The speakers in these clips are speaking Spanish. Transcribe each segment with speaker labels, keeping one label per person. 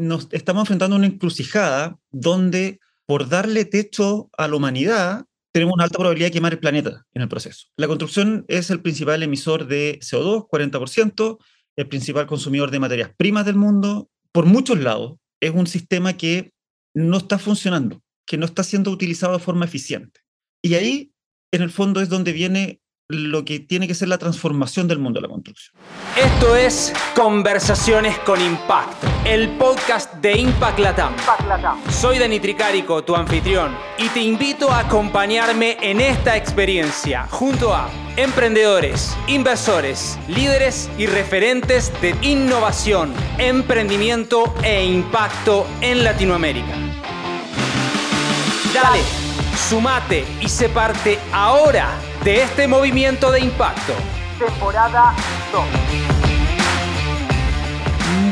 Speaker 1: nos estamos enfrentando a una encrucijada donde por darle techo a la humanidad, tenemos una alta probabilidad de quemar el planeta en el proceso. La construcción es el principal emisor de CO2, 40%, el principal consumidor de materias primas del mundo, por muchos lados. Es un sistema que no está funcionando, que no está siendo utilizado de forma eficiente. Y ahí, en el fondo, es donde viene lo que tiene que ser la transformación del mundo de la construcción.
Speaker 2: Esto es Conversaciones con Impacto, el podcast de Impact Latam. Soy Dani Tricarico, tu anfitrión, y te invito a acompañarme en esta experiencia junto a emprendedores, inversores, líderes y referentes de innovación, emprendimiento e impacto en Latinoamérica. Dale, sumate y se parte ahora de este movimiento de impacto. Temporada 2.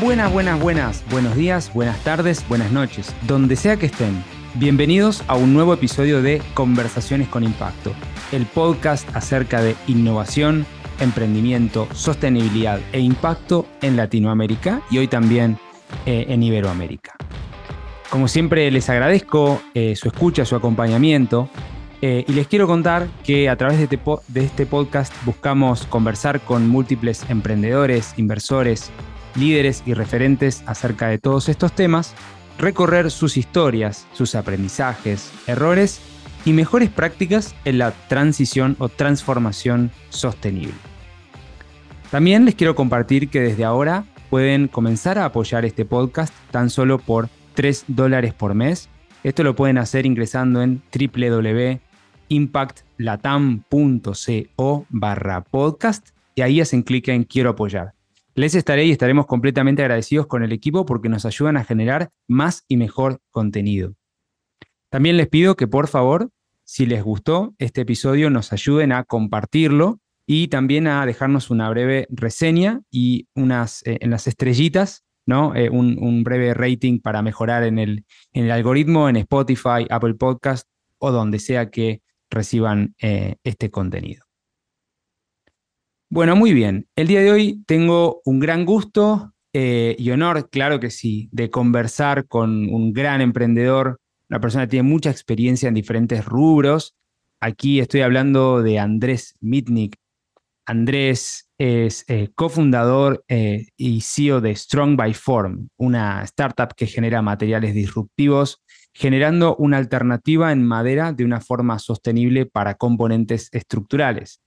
Speaker 2: Buenas, buenas, buenas. Buenos días, buenas tardes, buenas noches. Donde sea que estén. Bienvenidos a un nuevo episodio de Conversaciones con Impacto, el podcast acerca de innovación, emprendimiento, sostenibilidad e impacto en Latinoamérica y hoy también eh, en Iberoamérica. Como siempre les agradezco eh, su escucha, su acompañamiento eh, y les quiero contar que a través de este, de este podcast buscamos conversar con múltiples emprendedores, inversores, líderes y referentes acerca de todos estos temas, recorrer sus historias, sus aprendizajes, errores y mejores prácticas en la transición o transformación sostenible. También les quiero compartir que desde ahora pueden comenzar a apoyar este podcast tan solo por 3 dólares por mes. Esto lo pueden hacer ingresando en www impactlatam.co barra podcast y ahí hacen clic en quiero apoyar. Les estaré y estaremos completamente agradecidos con el equipo porque nos ayudan a generar más y mejor contenido. También les pido que por favor, si les gustó este episodio, nos ayuden a compartirlo y también a dejarnos una breve reseña y unas eh, en las estrellitas, ¿no? Eh, un, breve rating para mejorar en el, en el algoritmo, en Spotify, Apple Podcast o donde sea que reciban eh, este contenido. Bueno, muy bien. El día de hoy tengo un gran gusto eh, y honor, claro que sí, de conversar con un gran emprendedor, una persona que tiene mucha experiencia en diferentes rubros. Aquí estoy hablando de Andrés Mitnick. Andrés es eh, cofundador y CEO de Strong by Form, una startup que genera materiales disruptivos generando una alternativa en madera de una forma sostenible para componentes estructurales.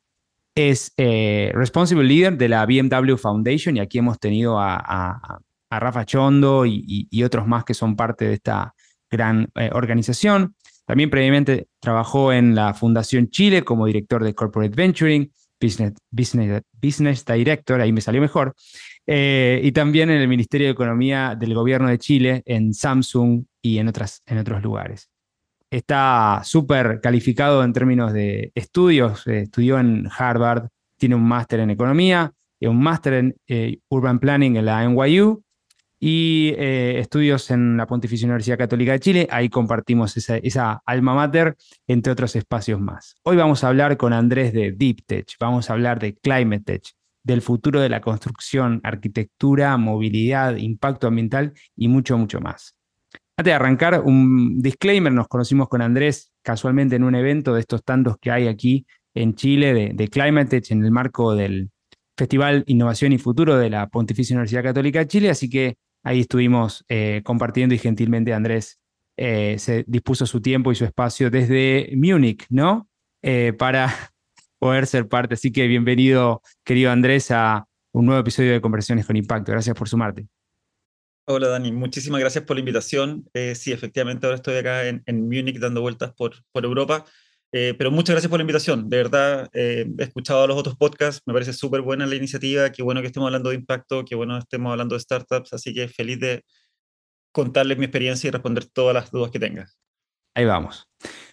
Speaker 2: Es eh, Responsible Leader de la BMW Foundation y aquí hemos tenido a, Rafa Chondo y, otros más que son parte de esta gran eh, organización. También previamente trabajó en la Fundación Chile como director de Corporate Venturing, Business, Business, Business Director, ahí me salió mejor, eh, y también en el Ministerio de Economía del Gobierno de Chile, en Samsung y en, otras, en otros lugares. Está súper calificado en términos de estudios, eh, estudió en Harvard, tiene un máster en Economía, y un máster en eh, Urban Planning en la NYU y estudios en la Pontificia Universidad Católica de Chile. Ahí compartimos esa, esa, alma mater, entre otros espacios más. Hoy vamos a hablar con Andrés de Deep Tech, vamos a hablar de Climate Tech, del futuro de la construcción, arquitectura, movilidad, impacto ambiental y mucho, mucho más. Antes de arrancar, un disclaimer, nos conocimos con Andrés casualmente en un evento de estos tantos que hay aquí en Chile de, de Climate Tech en el marco del Festival Innovación y Futuro de la Pontificia Universidad Católica de Chile, así que ahí estuvimos eh, compartiendo y gentilmente Andrés eh, se dispuso su tiempo y su espacio desde Múnich, ¿no? Eh, para poder ser parte. Así que bienvenido, querido Andrés, a un nuevo episodio de Conversaciones con Impacto. Gracias por sumarte.
Speaker 1: Hola Dani, muchísimas gracias por la invitación. Eh, sí, efectivamente ahora estoy acá en, en Múnich dando vueltas por, Europa, eh, pero muchas gracias por la invitación. De verdad, eh, he escuchado los otros podcasts, me parece súper buena la iniciativa, qué bueno que estemos hablando de impacto, qué bueno que estemos hablando de startups, así que feliz de contarles mi experiencia y responder todas las dudas que tengas.
Speaker 2: Ahí vamos.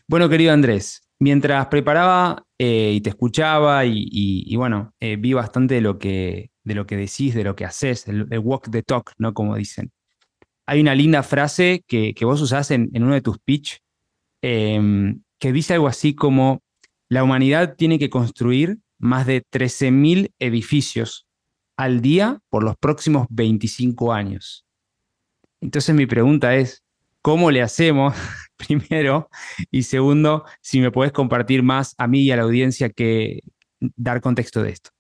Speaker 2: Bueno, querido Andrés, mientras preparaba y te escuchaba y, bueno, eh, vi bastante de lo, que, de lo que decís, de lo que haces, el, walk the talk, ¿no? Como dicen. Hay una linda frase que, vos usás en, uno de tus pitch em, que dice algo así como, la humanidad tiene que construir más de 13.000 edificios al día por los próximos 25 años. Entonces mi pregunta es, ¿cómo le hacemos primero? Y segundo, si me puedes compartir más a mí y a la audiencia que dar contexto de esto.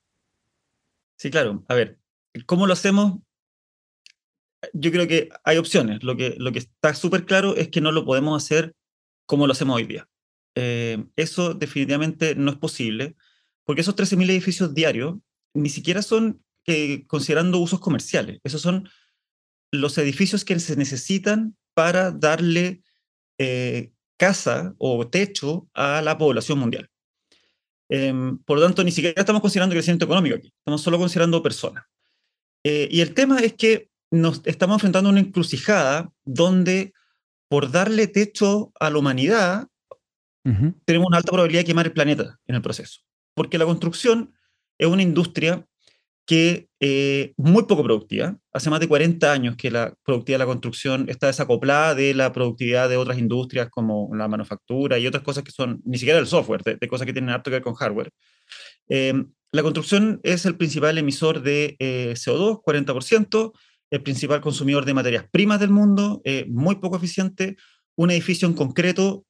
Speaker 1: Sí, claro. A ver, ¿cómo lo hacemos? Yo creo que hay opciones. Lo que, lo que está súper claro es que no lo podemos hacer como lo hacemos hoy día. Eh, eso definitivamente no es posible, porque esos 13.000 edificios diarios ni siquiera son eh, considerando usos comerciales. Esos son los edificios que se necesitan para darle eh, casa o techo a la población mundial. Em, por lo tanto, ni siquiera estamos considerando crecimiento económico aquí, estamos solo considerando personas. Eh, y el tema es que nos estamos enfrentando a una encrucijada donde por darle techo a la humanidad, tenemos una alta probabilidad de quemar el planeta en el proceso. Porque la construcción es una industria que eh, muy poco productiva. Hace más de 40 años que la productividad de la construcción está desacoplada de la productividad de otras industrias como la manufactura y otras cosas que son ni siquiera el software, de, cosas que tienen harto que ver con hardware. Eh, la construcción es el principal emisor de eh, CO2, 40%, el principal consumidor de materias primas del mundo, muy poco eficiente. Un edificio en concreto,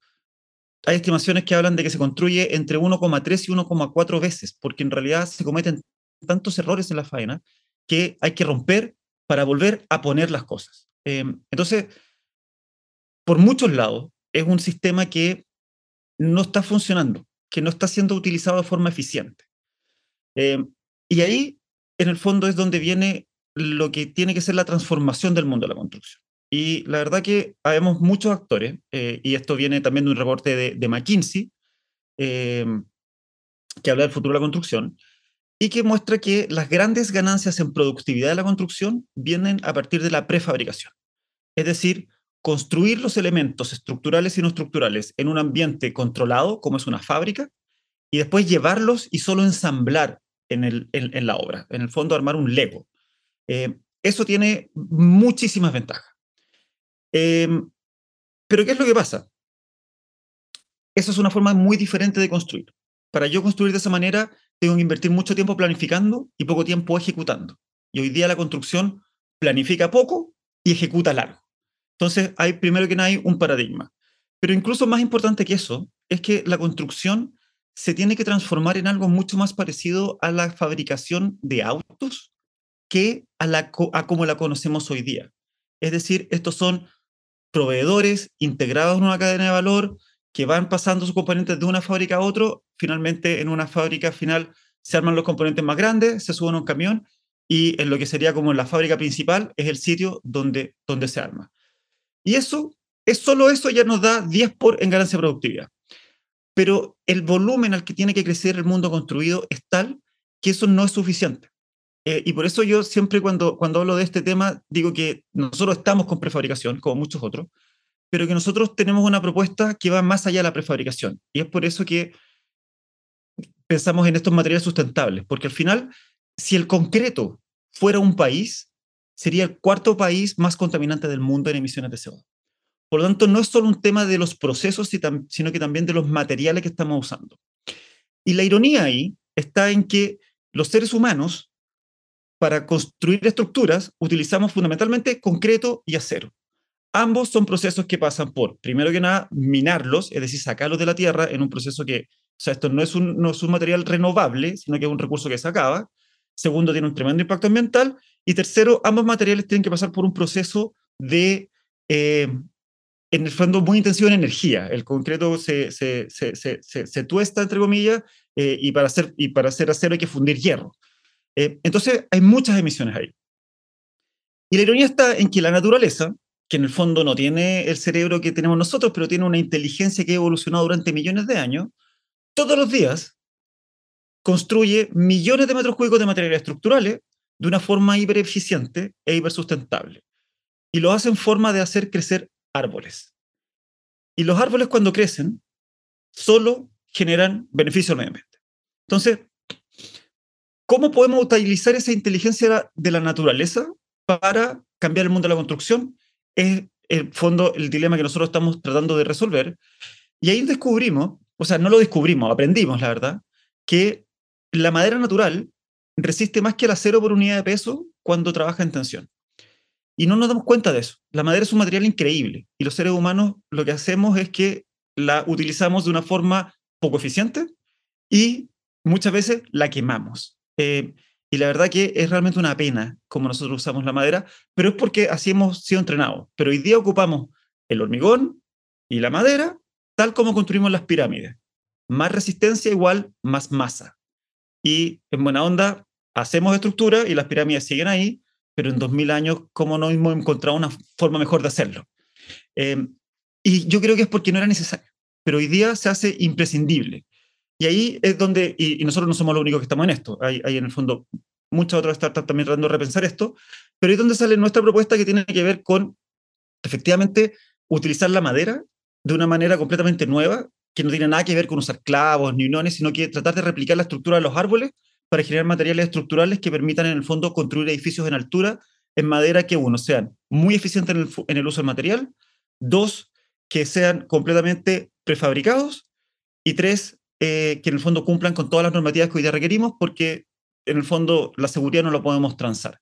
Speaker 1: hay estimaciones que hablan de que se construye entre 1,3 y 1,4 veces, porque en realidad se cometen tantos errores en la faena que hay que romper para volver a poner las cosas. Em, entonces, por muchos lados, es un sistema que no está funcionando, que no está siendo utilizado de forma eficiente. Em, y ahí, en el fondo, es donde viene lo que tiene que ser la transformación del mundo de la construcción. Y la verdad que habemos muchos actores, eh, y esto viene también de un reporte de, McKinsey, em, que habla del futuro de la construcción, y que muestra que las grandes ganancias en productividad de la construcción vienen a partir de la prefabricación. Es decir, construir los elementos estructurales y no estructurales en un ambiente controlado, como es una fábrica, y después llevarlos y solo ensamblar en, la obra. En el fondo, armar un Lego. Eh, eso tiene muchísimas ventajas. Em, pero ¿qué es lo que pasa? Eso es una forma muy diferente de construir. Para yo construir de esa manera, tengo que invertir mucho tiempo planificando y poco tiempo ejecutando. Y hoy día la construcción planifica poco y ejecuta largo. Entonces, hay primero que nada un paradigma. Pero incluso más importante que eso es que la construcción se tiene que transformar en algo mucho más parecido a la fabricación de autos que a, la, como la conocemos hoy día. Es decir, estos son proveedores integrados en una cadena de valor que van pasando sus componentes de una fábrica a otro, finalmente en una fábrica final se arman los componentes más grandes, se suben a un camión y en lo que sería como la fábrica principal es el sitio donde, donde se arma. Y eso, es solo eso ya nos da 10 por en ganancia de productividad. Pero el volumen al que tiene que crecer el mundo construido es tal que eso no es suficiente. Eh, y por eso yo siempre cuando, cuando hablo de este tema digo que nosotros estamos con prefabricación, como muchos otros, pero que nosotros tenemos una propuesta que va más allá de la prefabricación. Y es por eso que pensamos en estos materiales sustentables, porque al final, si el concreto fuera un país, sería el cuarto país más contaminante del mundo en emisiones de CO2. Por lo tanto, no es solo un tema de los procesos, sino que también de los materiales que estamos usando. Y la ironía ahí está en que los seres humanos, para construir estructuras, utilizamos fundamentalmente concreto y acero. Ambos son procesos que pasan por, primero que nada, minarlos, es decir, sacarlos de la tierra en un proceso que, o sea, esto no es un, no es un material renovable, sino que es un recurso que se acaba. Segundo, tiene un tremendo impacto ambiental. Y tercero, ambos materiales tienen que pasar por un proceso de, eh, en el fondo, muy intensivo en energía. El concreto se, se, se, se tuesta, entre comillas, eh, y, para hacer, y para hacer acero hay que fundir hierro. Eh, entonces, hay muchas emisiones ahí. Y la ironía está en que la naturaleza, que en el fondo no tiene el cerebro que tenemos nosotros, pero tiene una inteligencia que ha evolucionado durante millones de años, todos los días construye millones de metros cúbicos de materiales estructurales de una forma hipereficiente e hipersustentable. Y lo hace en forma de hacer crecer árboles. Y los árboles cuando crecen solo generan beneficio al medio ambiente. Entonces, ¿cómo podemos utilizar esa inteligencia de la naturaleza para cambiar el mundo de la construcción? Es el fondo el dilema que nosotros estamos tratando de resolver. Y ahí descubrimos, o sea, no lo descubrimos, aprendimos, la verdad, que la madera natural resiste más que el acero por unidad de peso cuando trabaja en tensión. y no nos damos cuenta de eso. La madera es un material increíble y los seres humanos lo que hacemos es que la utilizamos de una forma poco eficiente y muchas veces la quemamos. Eh, y la verdad que es realmente una pena como nosotros usamos la madera, pero es porque así hemos sido entrenados. Pero hoy día ocupamos el hormigón y la madera tal como construimos las pirámides. Más resistencia igual más masa. Y en buena onda, hacemos estructura y las pirámides siguen ahí, pero en 2000 años, ¿cómo no hemos encontrado una forma mejor de hacerlo? Eh, y yo creo que es porque no era necesario, pero hoy día se hace imprescindible. Y ahí es donde, y, nosotros no somos los únicos que estamos en esto, hay, hay en el fondo muchas otras startups también tratando de repensar esto, pero es donde sale nuestra propuesta que tiene que ver con, efectivamente, utilizar la madera de una manera completamente nueva, que no tiene nada que ver con usar clavos ni uniones, sino que tratar de replicar la estructura de los árboles para generar materiales estructurales que permitan en el fondo construir edificios en altura en madera que, uno, sean muy eficientes en el, en el uso del material, dos, que sean completamente prefabricados y tres, eh, que en el fondo cumplan con todas las normativas que hoy día requerimos porque en el fondo la seguridad no lo podemos transar.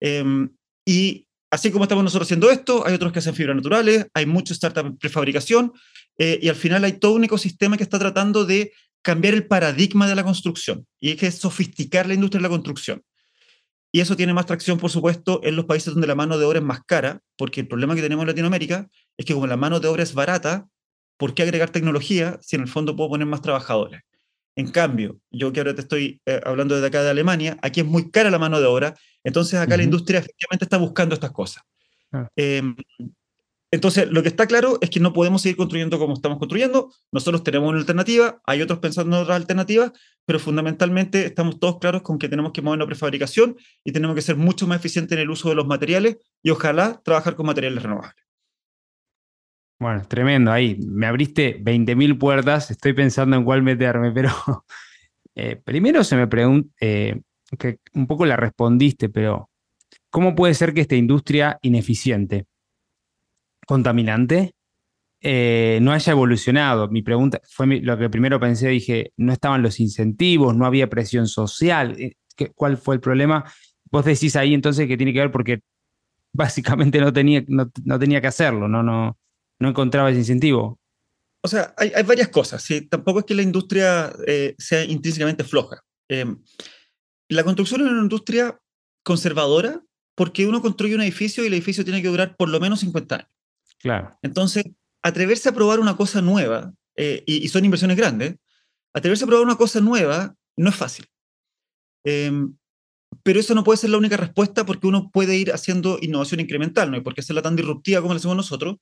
Speaker 1: Em, y así como estamos nosotros haciendo esto, hay otros que hacen fibras naturales, hay muchos startups en prefabricación eh, y al final hay todo un ecosistema que está tratando de cambiar el paradigma de la construcción y es que es sofisticar la industria de la construcción. Y eso tiene más tracción, por supuesto, en los países donde la mano de obra es más cara, porque el problema que tenemos en Latinoamérica es que como la mano de obra es barata, ¿por qué agregar tecnología si en el fondo puedo poner más trabajadores? En cambio, yo que ahora te estoy eh, hablando desde acá de Alemania, aquí es muy cara la mano de obra, entonces acá la industria efectivamente está buscando estas cosas. Em, entonces, lo que está claro es que no podemos seguir construyendo como estamos construyendo. Nosotros tenemos una alternativa, hay otros pensando en otras alternativas, pero fundamentalmente estamos todos claros con que tenemos que mover la prefabricación y tenemos que ser mucho más eficientes en el uso de los materiales y ojalá trabajar con materiales renovables.
Speaker 2: Bueno, tremendo ahí. Me abriste 20.000 puertas, estoy pensando en cuál meterme, pero eh, primero se me pregunta, eh, que un poco la respondiste, pero ¿cómo puede ser que esta industria ineficiente, contaminante, eh, no haya evolucionado? Mi pregunta fue lo que primero pensé, dije, no estaban los incentivos, no había presión social, ¿cuál fue el problema? Vos decís ahí entonces que tiene que ver porque básicamente no tenía, no, no tenía que hacerlo, no, no, no encontraba ese incentivo.
Speaker 1: O sea, hay, varias cosas. ¿sí? Tampoco es que la industria eh, sea intrínsecamente floja. Em, la construcción es una industria conservadora porque uno construye un edificio y el edificio tiene que durar por lo menos 50 años.
Speaker 2: Claro.
Speaker 1: Entonces, atreverse a probar una cosa nueva, eh, y, son inversiones grandes, atreverse a probar una cosa nueva no es fácil. Em, pero eso no puede ser la única respuesta porque uno puede ir haciendo innovación incremental, no hay por qué hacerla tan disruptiva como la hacemos nosotros,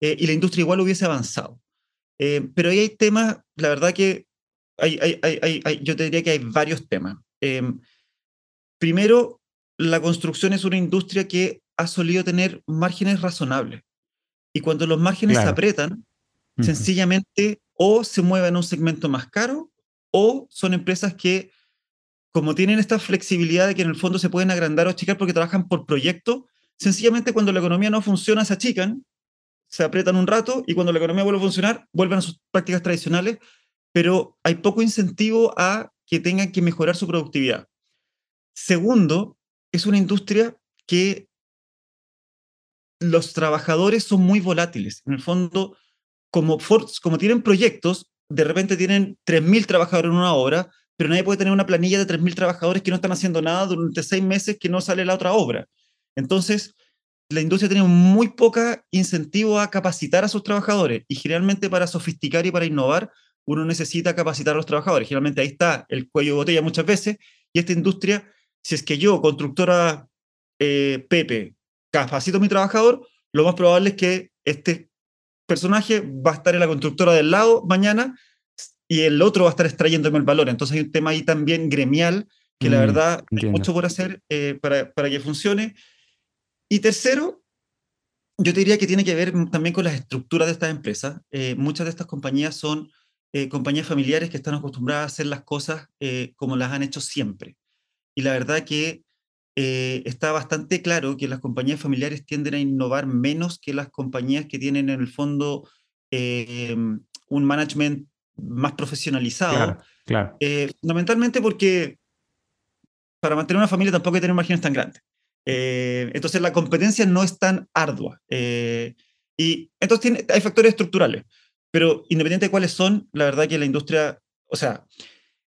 Speaker 1: eh, y la industria igual hubiese avanzado. Eh, pero ahí hay temas, la verdad que hay, hay, hay, yo te diría que hay varios temas. Em, primero, la construcción es una industria que ha solido tener márgenes razonables. Y cuando los márgenes se apretan, sencillamente o se mueven a un segmento más caro o son empresas que, como tienen esta flexibilidad de que en el fondo se pueden agrandar o achicar porque trabajan por proyecto, sencillamente cuando la economía no funciona se achican se aprietan un rato y cuando la economía vuelve a funcionar, vuelven a sus prácticas tradicionales, pero hay poco incentivo a que tengan que mejorar su productividad. Segundo, es una industria que los trabajadores son muy volátiles. En el fondo, como, como tienen proyectos, de repente tienen 3.000 trabajadores en una obra, pero nadie puede tener una planilla de 3.000 trabajadores que no están haciendo nada durante seis meses que no sale la otra obra. Entonces, la industria tiene muy poca incentivo a capacitar a sus trabajadores y generalmente para sofisticar y para innovar uno necesita capacitar a los trabajadores. Generalmente ahí está el cuello de botella muchas veces y esta industria, si es que yo, constructora eh, Pepe, capacito a mi trabajador, lo más probable es que este personaje va a estar en la constructora del lado mañana y el otro va a estar extrayéndome el valor. Entonces hay un tema ahí también gremial que la mm, verdad hay mucho por hacer eh, para, para que funcione y tercero, yo te diría que tiene que ver también con las estructuras de estas empresas. Eh, muchas de estas compañías son eh, compañías familiares que están acostumbradas a hacer las cosas eh, como las han hecho siempre. Y la verdad que está bastante claro que las compañías familiares tienden a innovar menos que las compañías que tienen en el fondo un management más profesionalizado.
Speaker 2: Claro,
Speaker 1: fundamentalmente porque para mantener una familia tampoco hay que tener márgenes tan grandes. Eh, entonces la competencia no es tan ardua. Eh, y entonces tiene, hay factores estructurales, pero independiente de cuáles son, la verdad que la industria, o sea,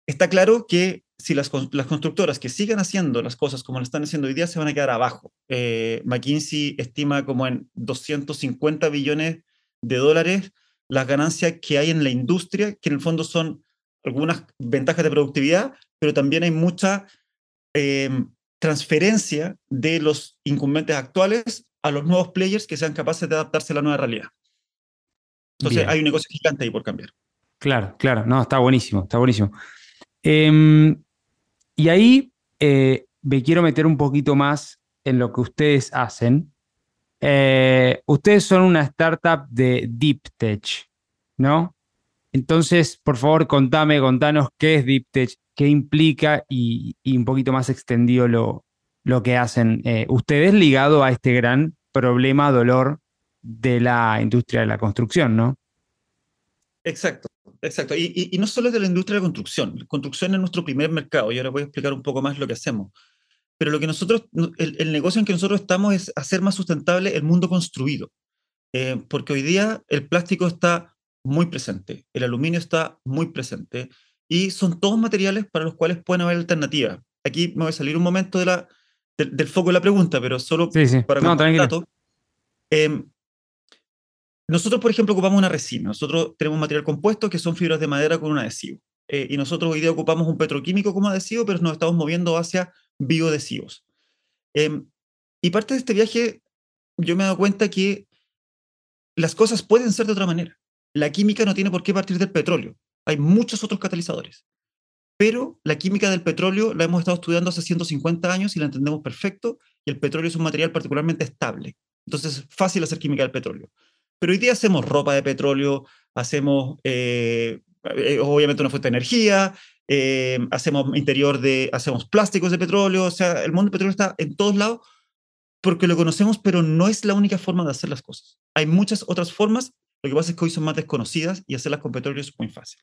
Speaker 1: está claro que si las, las constructoras que sigan haciendo las cosas como lo están haciendo hoy día se van a quedar abajo. McKinsey estima como en 250 billones de dólares las ganancias que hay en la industria, que en el fondo son algunas ventajas de productividad, pero también hay mucha em, transferencia de los incumbentes actuales a los nuevos players que sean capaces de adaptarse a la nueva realidad. Entonces hay un negocio gigante ahí por cambiar.
Speaker 2: Claro, claro, no, está buenísimo, está buenísimo. Em, y ahí eh, me quiero meter un poquito más en lo que ustedes hacen. Eh, ustedes son una startup de Deep Tech, ¿no? Entonces, por favor, contame, contanos qué es Deep Tech, qué implica y, un poquito más extendido lo, lo que hacen eh, ustedes ligado a este gran problema, dolor de la industria de la construcción, ¿no?
Speaker 1: Exacto, exacto. Y, no solo de la industria de la construcción. Construcción es nuestro primer mercado y ahora voy a explicar un poco más lo que hacemos. Pero lo que nosotros, el, negocio en que nosotros estamos es hacer más sustentable el mundo construido. Eh, porque hoy día el plástico está muy presente, el aluminio está muy presente y son todos materiales para los cuales pueden haber alternativas. Aquí me voy a salir un momento de la, del foco de la pregunta, pero solo para no, un dato. Em, nosotros, por ejemplo, ocupamos una resina. Nosotros tenemos material compuesto que son fibras de madera con un adhesivo. Eh, y nosotros hoy día ocupamos un petroquímico como adhesivo, pero nos estamos moviendo hacia bioadhesivos. Em, y parte de este viaje, yo me he dado cuenta que las cosas pueden ser de otra manera la química no tiene por qué partir del petróleo. Hay muchos otros catalizadores. Pero la química del petróleo la hemos estado estudiando hace 150 años y la entendemos perfecto, y el petróleo es un material particularmente estable. Entonces es fácil hacer química del petróleo. Pero hoy día hacemos ropa de petróleo, hacemos, eh, eh, obviamente, una fuente de energía, eh, hacemos interior de, hacemos plásticos de petróleo, o sea, el mundo del petróleo está en todos lados porque lo conocemos, pero no es la única forma de hacer las cosas. Hay muchas otras formas lo que pasa es que hoy son más desconocidas y hacerlas con petróleo es muy fácil.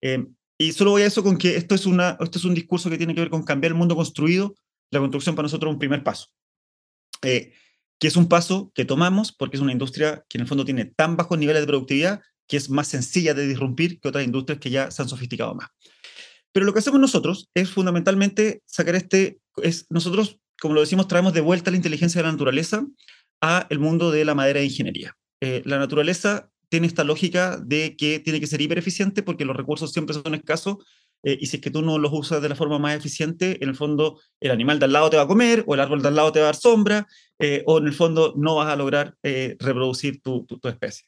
Speaker 1: Eh, y solo voy a eso con que esto es, una, esto es un discurso que tiene que ver con cambiar el mundo construido. La construcción para nosotros es un primer paso. Eh, que es un paso que tomamos porque es una industria que en el fondo tiene tan bajos niveles de productividad que es más sencilla de disrumpir que otras industrias que ya se han sofisticado más. Pero lo que hacemos nosotros es fundamentalmente sacar este, es nosotros, como lo decimos, traemos de vuelta la inteligencia de la naturaleza a el mundo de la madera e ingeniería. Eh, la naturaleza tiene esta lógica de que tiene que ser hipereficiente porque los recursos siempre son escasos eh, y si es que tú no los usas de la forma más eficiente, en el fondo el animal de al lado te va a comer o el árbol de al lado te va a dar sombra eh, o en el fondo no vas a lograr reproducir tu, tu, especie.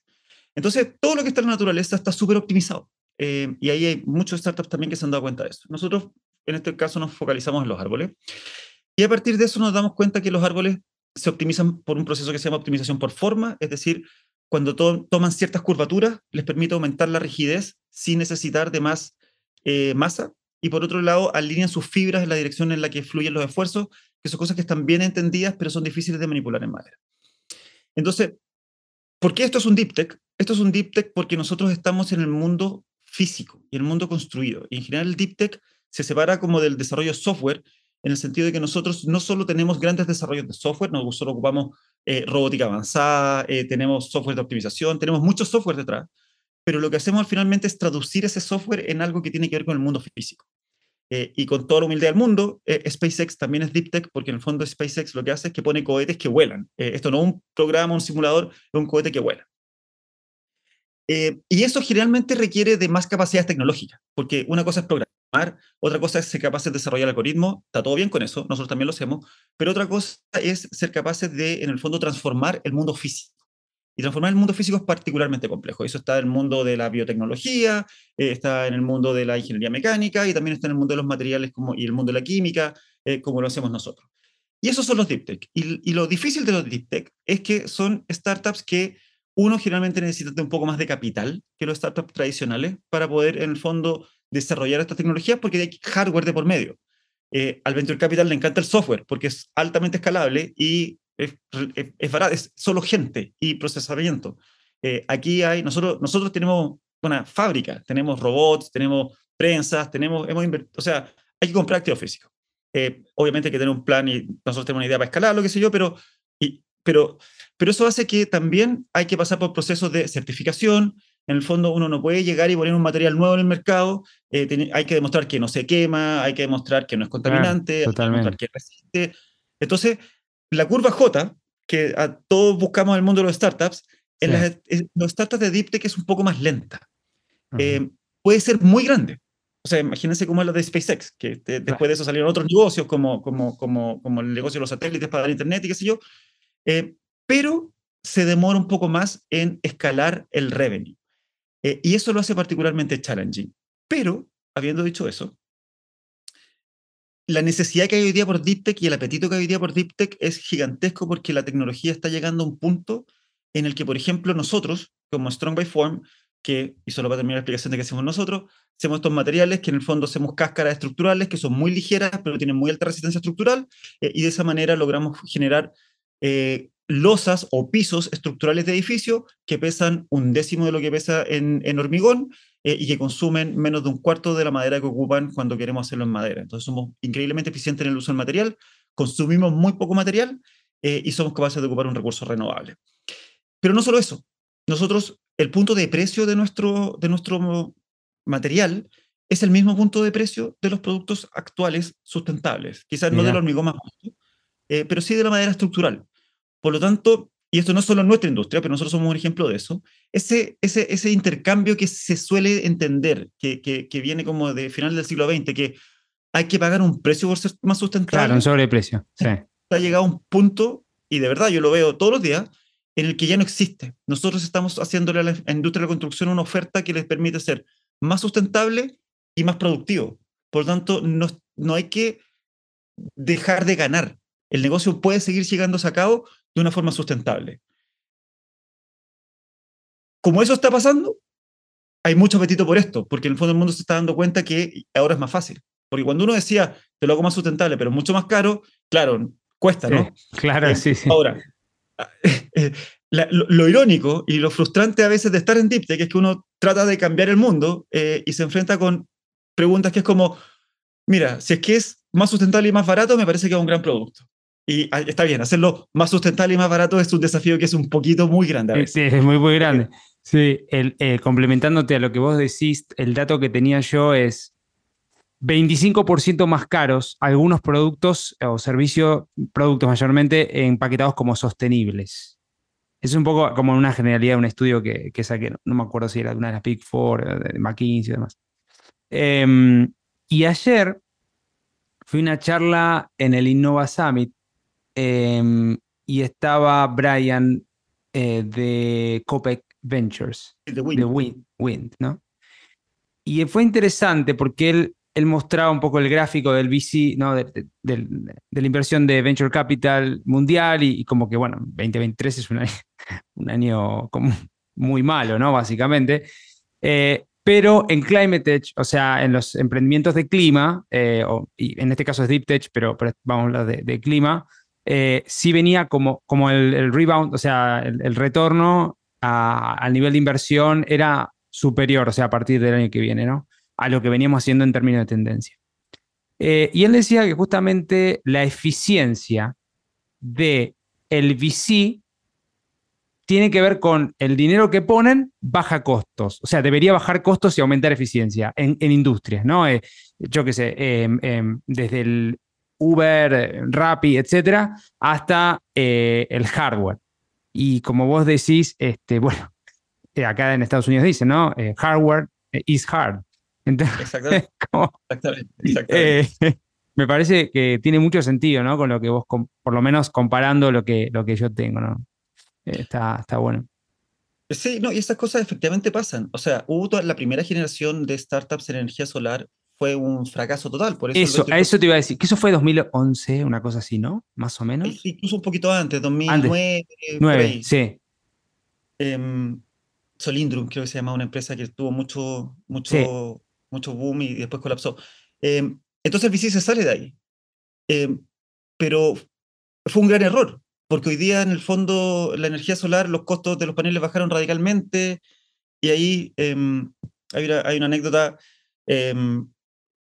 Speaker 1: Entonces, todo lo que está en la naturaleza está súper optimizado y ahí hay muchos startups también que se han dado cuenta de eso. Nosotros, en este caso, nos focalizamos en los árboles y a partir de eso nos damos cuenta que los árboles se optimizan por un proceso que se llama optimización por forma, es decir, cuando toman ciertas curvaturas, les permite aumentar la rigidez sin necesitar de más eh, masa. Y por otro lado, alinean sus fibras en la dirección en la que fluyen los esfuerzos, que son cosas que están bien entendidas, pero son difíciles de manipular en madera. Entonces, ¿por qué esto es un deep tech? Esto es un deep tech porque nosotros estamos en el mundo físico y el mundo construido. Y en general el deep tech se separa como del desarrollo de software, en el sentido de que nosotros no solo tenemos grandes desarrollos de software, nosotros ocupamos eh, robótica avanzada, eh, tenemos software de optimización, tenemos mucho software detrás, pero lo que hacemos finalmente es traducir ese software en algo que tiene que ver con el mundo físico. Eh, y con toda la humildad del mundo, SpaceX también es deep tech, porque en el fondo SpaceX lo que hace es que pone cohetes que vuelan. esto no es un programa, un simulador, es un cohete que vuela. y eso generalmente requiere de más capacidades tecnológicas, porque una cosa es programar otra cosa es ser capaces de desarrollar algoritmos, está todo bien con eso, nosotros también lo hacemos, pero otra cosa es ser capaces de, en el fondo, transformar el mundo físico. Y transformar el mundo físico es particularmente complejo. Eso está en el mundo de la biotecnología, eh, está en el mundo de la ingeniería mecánica y también está en el mundo de los materiales como, y el mundo de la química, eh, como lo hacemos nosotros. Y esos son los deep tech. Y, y, lo difícil de los deep tech es que son startups que uno generalmente necesita un poco más de capital que los startups tradicionales para poder, en el fondo, desarrollar estas tecnologías porque hay hardware de por medio. Eh, al Venture Capital le encanta el software porque es altamente escalable y es, es, barato, es solo gente y procesamiento. Eh, aquí hay, nosotros, nosotros tenemos una fábrica, tenemos robots, tenemos prensas, tenemos, hemos o sea, hay que comprar activo físico. eh, obviamente hay que tener un plan y nosotros tenemos una idea para escalar, lo que sé yo, pero, pero, pero eso hace que también hay que pasar por procesos de certificación. En el fondo uno no puede llegar y poner un material nuevo en el mercado, eh, hay que demostrar que no se quema, hay que demostrar que no es contaminante, hay que demostrar que resiste. Entonces, la curva J, que a todos buscamos en el mundo de los startups, en las, los startups de Deep Tech es un poco más lenta. Eh, puede ser muy grande. O sea, imagínense cómo es lo de SpaceX, que después de eso salieron otros negocios como, como, como, como el negocio de los satélites para dar internet y qué sé yo. Eh, pero se demora un poco más en escalar el revenue. Eh, y eso lo hace particularmente challenging. Pero, habiendo dicho eso, la necesidad que hay hoy día por Deep Tech y el apetito que hay hoy día por Deep Tech es gigantesco porque la tecnología está llegando a un punto en el que, por ejemplo, nosotros, como Strong by Form, que, y solo para terminar la explicación de qué hacemos nosotros, hacemos estos materiales que en el fondo hacemos cáscaras estructurales que son muy ligeras, pero tienen muy alta resistencia estructural, eh, y de esa manera logramos generar eh, losas o pisos estructurales de edificio que pesan un décimo de lo que pesa en, en hormigón eh, y que consumen menos de un cuarto de la madera que ocupan cuando queremos hacerlo en madera. Entonces somos increíblemente eficientes en el uso del material, consumimos muy poco material y somos capaces de ocupar un recurso renovable. Pero no solo eso, nosotros el punto de precio de nuestro, de nuestro material es el mismo punto de precio de los productos actuales sustentables. Quizás no del hormigón más eh, pero sí de la madera estructural. Por lo tanto, y esto no es solo nuestra industria, pero nosotros somos un ejemplo de eso, ese, ese, ese intercambio que se suele entender, que, que, viene como de final del siglo XX, que hay que pagar un precio por ser más sustentable.
Speaker 2: Claro, un sobreprecio. Sí.
Speaker 1: Ha llegado a un punto, y de verdad yo lo veo todos los días, en el que ya no existe. Nosotros estamos haciéndole a la industria de la construcción una oferta que les permite ser más sustentable y más productivo. Por lo tanto, no, no hay que dejar de ganar. El negocio puede seguir llegándose a cabo de una forma sustentable. Como eso está pasando, hay mucho apetito por esto, porque en el fondo el mundo se está dando cuenta que ahora es más fácil. Porque cuando uno decía, te lo hago más sustentable, pero mucho más caro, claro, cuesta, ¿no?
Speaker 2: claro, eh, sí, sí.
Speaker 1: Ahora, lo, irónico y lo frustrante a veces de estar en Deep Tech es que uno trata de cambiar el mundo eh, y se enfrenta con preguntas que es como, mira, si es que es más sustentable y más barato, me parece que es un gran producto. Y ah, está bien, hacerlo más sustentable y más barato es un desafío que es un poquito muy grande. A veces.
Speaker 2: Sí, es muy, muy grande. Sí, el, eh, complementándote a lo que vos decís, el dato que tenía yo es 25% más caros algunos productos o servicios, productos mayormente empaquetados como sostenibles. Es un poco como una generalidad, un estudio que, que saqué, no, me acuerdo si era una de las Big Four, de McKinsey y demás. Em, y ayer fui a una charla en el Innova Summit em, y estaba Brian eh, de Copec Ventures, de Wind. Wind, ¿no? Y fue interesante porque él él mostraba un poco el gráfico del VC, ¿no? de, la inversión de Venture Capital mundial y, como que, bueno, 2023 es un año, un año como muy malo, ¿no? Básicamente. Eh, pero en Climate Tech, o sea, en los emprendimientos de clima, eh, y en este caso es Deep Tech, pero, vamos a hablar de, clima, eh, sí venía como, como el, rebound, o sea, el, retorno al nivel de inversión era superior, o sea, a partir del año que viene, ¿no? a lo que veníamos haciendo en términos de tendencia. Eh, y él decía que justamente la eficiencia de el VC tiene que ver con el dinero que ponen, baja costos. O sea, debería bajar costos y aumentar eficiencia en, industrias, ¿no? Eh, yo qué sé, em, em, desde el Uber, Rappi, etcétera, hasta eh, el hardware. Y como vos decís, este, bueno, acá en Estados Unidos dicen, ¿no? hardware is hard. exactamente. Eh, me parece que tiene mucho sentido, ¿no? Con lo que vos, por lo menos comparando lo que, lo que yo tengo, ¿no? Eh, está, está bueno.
Speaker 1: Sí, no, y estas cosas efectivamente pasan. O sea, hubo toda, la primera generación de startups en energía solar fue un fracaso total. Por
Speaker 2: eso, a eso te iba a decir, que eso fue 2011, una cosa así, ¿no? Más o menos.
Speaker 1: Incluso un poquito antes, 2009.
Speaker 2: Antes. sí.
Speaker 1: Em, Solindrum, creo que se llama una empresa que tuvo mucho, mucho mucho boom y después colapsó. Em, entonces VC se sale de ahí. Em, pero fue un gran error, porque hoy día en el fondo la energía solar, los costos de los paneles bajaron radicalmente y ahí hay, una, hay, una, anécdota.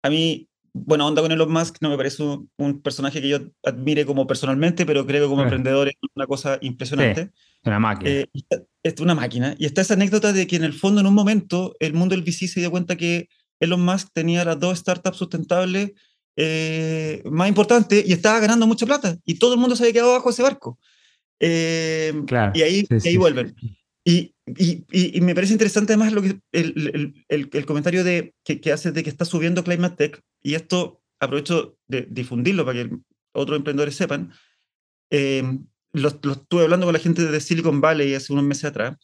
Speaker 1: A mí bueno, onda con Elon Musk no me parece un, personaje que yo admire como personalmente, pero creo que como emprendedor es una cosa impresionante.
Speaker 2: una máquina.
Speaker 1: Eh, es una máquina. Y está esa anécdota de que en el fondo, en un momento, el mundo del VC se dio cuenta que Elon Musk tenía las dos startups sustentables eh, más importantes y estaba ganando mucha plata. Y todo el mundo se había quedado bajo ese barco. Eh, y ahí, ahí vuelven. Y, y, me parece interesante además lo que, el, el, el, comentario de, que, que hace de que está subiendo Climate Tech, y esto aprovecho de difundirlo para que otros emprendedores sepan. Eh, lo, estuve hablando con la gente de Silicon Valley hace unos meses atrás.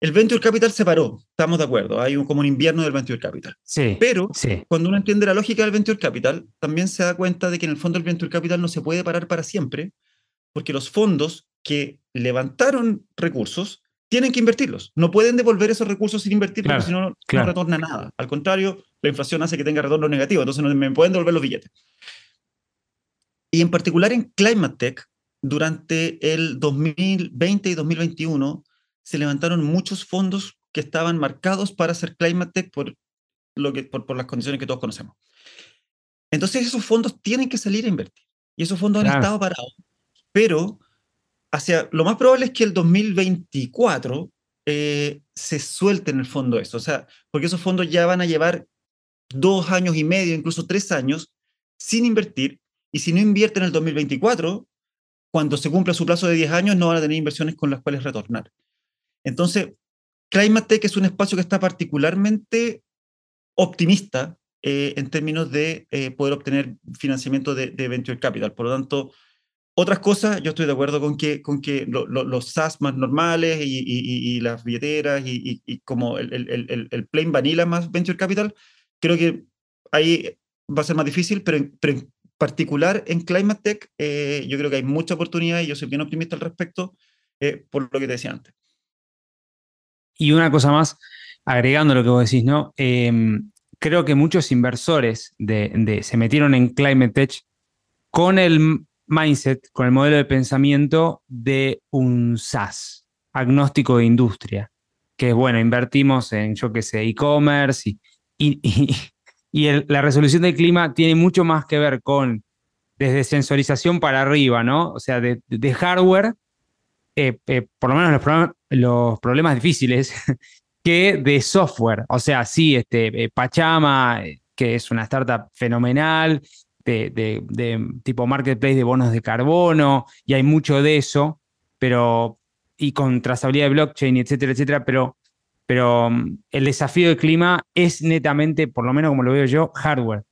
Speaker 1: El Venture Capital se paró, estamos de acuerdo, hay un, como un invierno del Venture Capital.
Speaker 2: Sí,
Speaker 1: Pero
Speaker 2: sí.
Speaker 1: cuando uno entiende la lógica del Venture Capital, también se da cuenta de que en el fondo el Venture Capital no se puede parar para siempre, porque los fondos que levantaron recursos tienen que invertirlos. No pueden devolver esos recursos sin invertir porque si no, no retorna nada. Al contrario, la inflación hace que tenga retorno negativo, entonces no me pueden devolver los billetes. Y en particular en Climate Tech, durante el 2020 y 2021 se levantaron muchos fondos que estaban marcados para hacer Climate Tech por, lo que, por, por las condiciones que todos conocemos. Entonces esos fondos tienen que salir a invertir. Y esos fondos han estado parados. Pero hacia, lo más probable es que el 2024 eh, se suelte en el fondo eso, o sea, porque esos fondos ya van a llevar dos años y medio, incluso tres años, sin invertir, y si no invierten en el 2024, cuando se cumpla su plazo de 10 años, no van a tener inversiones con las cuales retornar. Entonces, Climate Tech es un espacio que está particularmente optimista eh, en términos de eh, poder obtener financiamiento de, de, Venture Capital. Por lo tanto, otras cosas, yo estoy de acuerdo con que, con que los SaaS más normales y, las billeteras y, como el, el, el, plain vanilla más venture capital, creo que ahí va a ser más difícil, pero en, particular en Climate Tech, eh, yo creo que hay mucha oportunidad y yo soy bien optimista al respecto, eh, por lo que te decía antes.
Speaker 2: Y una cosa más, agregando lo que vos decís, ¿no? Em, creo que muchos inversores de, se metieron en Climate Tech con el mindset, con el modelo de pensamiento de un SaaS, agnóstico de industria, que es bueno, invertimos en, yo qué sé, e-commerce y, y, la resolución del clima tiene mucho más que ver con desde sensorización para arriba, ¿no? O sea, de, hardware, eh, eh, por lo menos los, los problemas difíciles, que de software. O sea, sí, este, eh, Pachama, que es una startup fenomenal, de, tipo marketplace de bonos de carbono, y hay mucho de eso, pero, y con trazabilidad de blockchain, etcétera, etcétera, pero, pero mm, el desafío del clima es netamente, por lo menos como lo veo yo, hardware.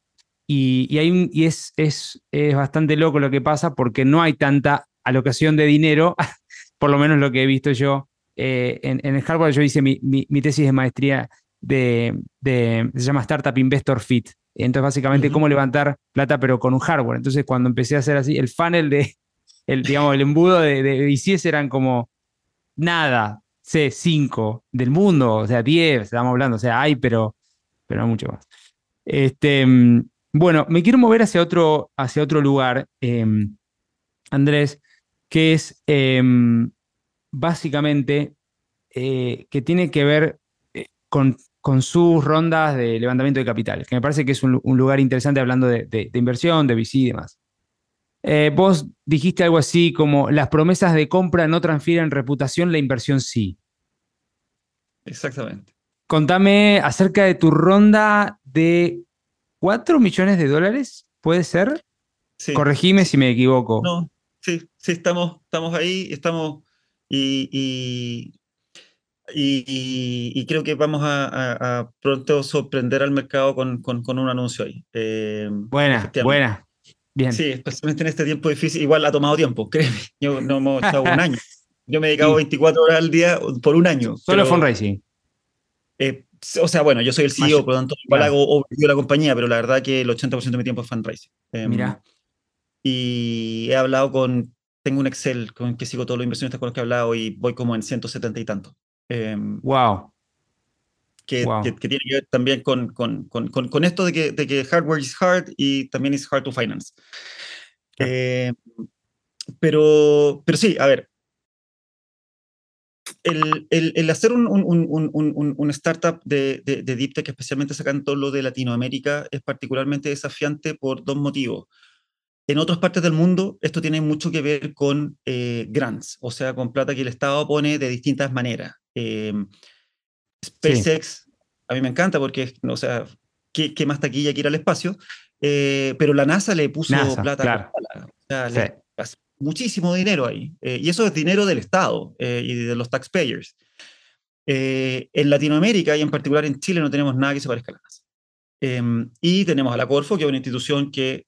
Speaker 2: Y, y, hay y es, es, es bastante loco lo que pasa porque no hay tanta alocación de dinero, por lo menos lo que he visto yo. Eh, en, en, el hardware yo hice mi, mi, mi tesis de maestría de, de, se llama Startup Investor Fit, entonces, básicamente, cómo levantar plata, pero con un hardware. Entonces, cuando empecé a hacer así, el funnel de, el, digamos, el embudo de, de eran como nada, c 5 del mundo, o sea, 10, estamos hablando, o sea, hay, pero, pero no mucho más. Este, bueno, me quiero mover hacia otro, hacia otro lugar, em, Andrés, que es em, básicamente eh, que tiene que ver eh, con con sus rondas de levantamiento de capital, que me parece que es un, lugar interesante hablando de, inversión, de VC y demás. Eh, vos dijiste algo así como las promesas de compra no transfieren reputación, la inversión sí.
Speaker 1: Exactamente.
Speaker 2: Contame acerca de tu ronda de 4 millones de dólares, ¿puede ser? Sí. Corregime si me equivoco.
Speaker 1: No, sí, sí, estamos, estamos ahí, estamos y y, creo que vamos a, pronto sorprender al mercado con, con, un anuncio ahí.
Speaker 2: Eh, buena, buena. Bien.
Speaker 1: Sí, especialmente en este tiempo difícil. Igual ha tomado tiempo, créeme. Yo no hemos echado un año. Yo me he dedicado 24 horas al día por un año.
Speaker 2: Solo pero, fundraising.
Speaker 1: Eh, o sea, bueno, yo soy el CEO, por lo tanto, igual hago la compañía, pero la verdad que el 80% de mi tiempo es fundraising.
Speaker 2: Eh, Mira.
Speaker 1: Y he hablado con, tengo un Excel con que sigo todos los inversionistas con los que he hablado y voy como en 170 y tanto
Speaker 2: wow.
Speaker 1: Em, que, Que, tiene que ver también con, con, con, con esto de que, de que, hardware is hard y también es hard to finance. Eh, pero, pero sí, a ver. el, el, hacer un, un, un, un startup de, de, de, Deep Tech, especialmente sacando lo de Latinoamérica, es particularmente desafiante por dos motivos. En otras partes del mundo, esto tiene mucho que ver con eh, grants, o sea, con plata que el Estado pone de distintas maneras. Eh, SpaceX, a mí me encanta porque, o sea, ¿qué, qué más taquilla que ir al espacio? Eh, pero la NASA le puso plata.
Speaker 2: Claro.
Speaker 1: O sea, le, muchísimo dinero ahí. Eh, y eso es dinero del Estado eh, y de los taxpayers. En Latinoamérica y en particular en Chile no tenemos nada que se parezca a la NASA. Em, y tenemos a la Corfo, que es una institución que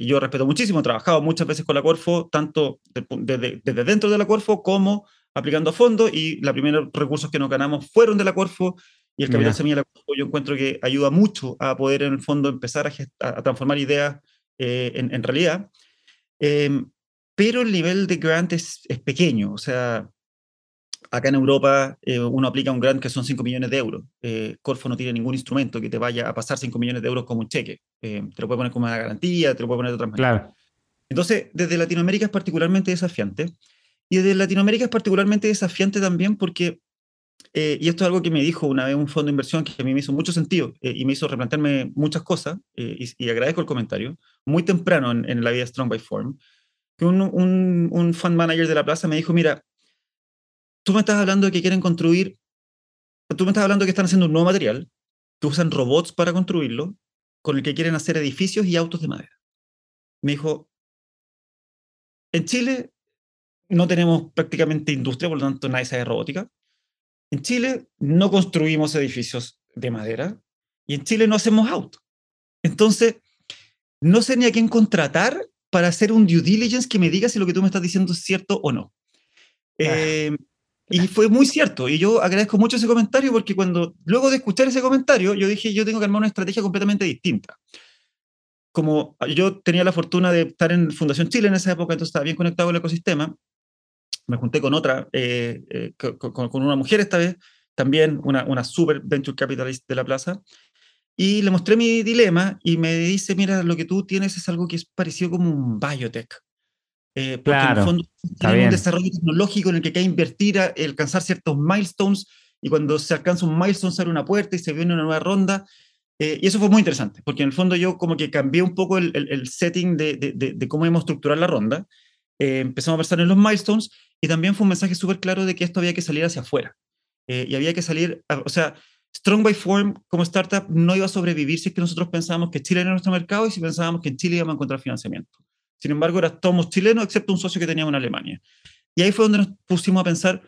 Speaker 1: yo respeto muchísimo, he trabajado muchas veces con la Corfo, tanto desde, dentro de la Corfo como aplicando a fondo, y los primeros recursos que nos ganamos fueron de la Corfo, y el capital semilla de la Corfo yo encuentro que ayuda mucho a poder en el fondo empezar a, transformar ideas en, en, realidad. Eh, pero el nivel de grant es, pequeño. O sea, acá en Europa eh, uno aplica un grant que son 5 millones de euros. Eh, Corfo no tiene ningún instrumento que te vaya a pasar 5 millones de euros como un cheque. Eh, te lo puede poner como una garantía, te lo puede poner de otras maneras. Claro. Entonces, desde Latinoamérica es particularmente desafiante. Y desde Latinoamérica es particularmente desafiante también porque, y esto es algo que me dijo una vez un fondo de inversión que a mí me hizo mucho sentido y me hizo replantearme muchas cosas, y, agradezco el comentario, muy temprano en, en la vida Strong by Form, que un, un, un fund manager de la plaza me dijo, mira, tú me estás hablando de que quieren construir, tú me estás hablando de que están haciendo un nuevo material, que usan robots para construirlo, con el que quieren hacer edificios y autos de madera. Me dijo, en Chile no tenemos prácticamente industria, por lo tanto nadie sabe robótica. En Chile no construimos edificios de madera y en Chile no hacemos autos. Entonces, no sé ni a quién contratar para hacer un due diligence que me diga si lo que tú me estás diciendo es cierto o no. Ah. Eh, y fue muy cierto. Y yo agradezco mucho ese comentario porque cuando, luego de escuchar ese comentario, yo dije, yo tengo que armar una estrategia completamente distinta. Como yo tenía la fortuna de estar en Fundación Chile en esa época, entonces estaba bien conectado con el ecosistema, me junté con otra, eh, eh, con, con, una mujer esta vez, también una, una super venture capitalist de la plaza, y le mostré mi dilema y me dice, mira, lo que tú tienes es algo que es parecido como un biotech. Eh, porque claro, en el fondo tiene un desarrollo tecnológico en el que hay que invertir, a, alcanzar ciertos milestones, y cuando se alcanza un milestone se abre una puerta y se viene una nueva ronda. Eh, y eso fue muy interesante, porque en el fondo yo como que cambié un poco el, el, setting de, de, de, cómo íbamos a estructurar la ronda. Eh, empezamos a pensar en los milestones y también fue un mensaje súper claro de que esto había que salir hacia afuera. Eh, y había que salir, o sea, Strong by Form como startup no iba a sobrevivir si es que nosotros pensábamos que Chile era nuestro mercado y si pensábamos que en Chile íbamos a encontrar financiamiento. Sin embargo, era todos chilenos excepto un socio que teníamos en Alemania. Y ahí fue donde nos pusimos a pensar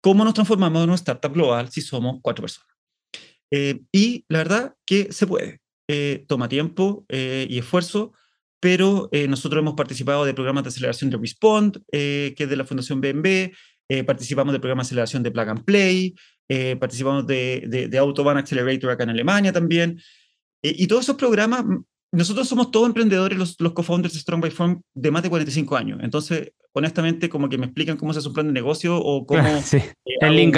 Speaker 1: cómo nos transformamos en una startup global si somos cuatro personas. Eh, y la verdad que se puede. Eh, toma tiempo y esfuerzo, pero nosotros hemos participado de programas de aceleración de Respond, que es de la Fundación BNB, participamos del programa de aceleración de Plug and Play, eh, participamos de, de, Autobahn Accelerator acá en Alemania también. Eh, y todos esos programas, nosotros somos todos emprendedores, los, los co-founders de Strong by Form, de más de 45 años. Entonces, honestamente, como que me explican cómo se hace un plan de negocio o cómo...
Speaker 2: sí. Eh, el link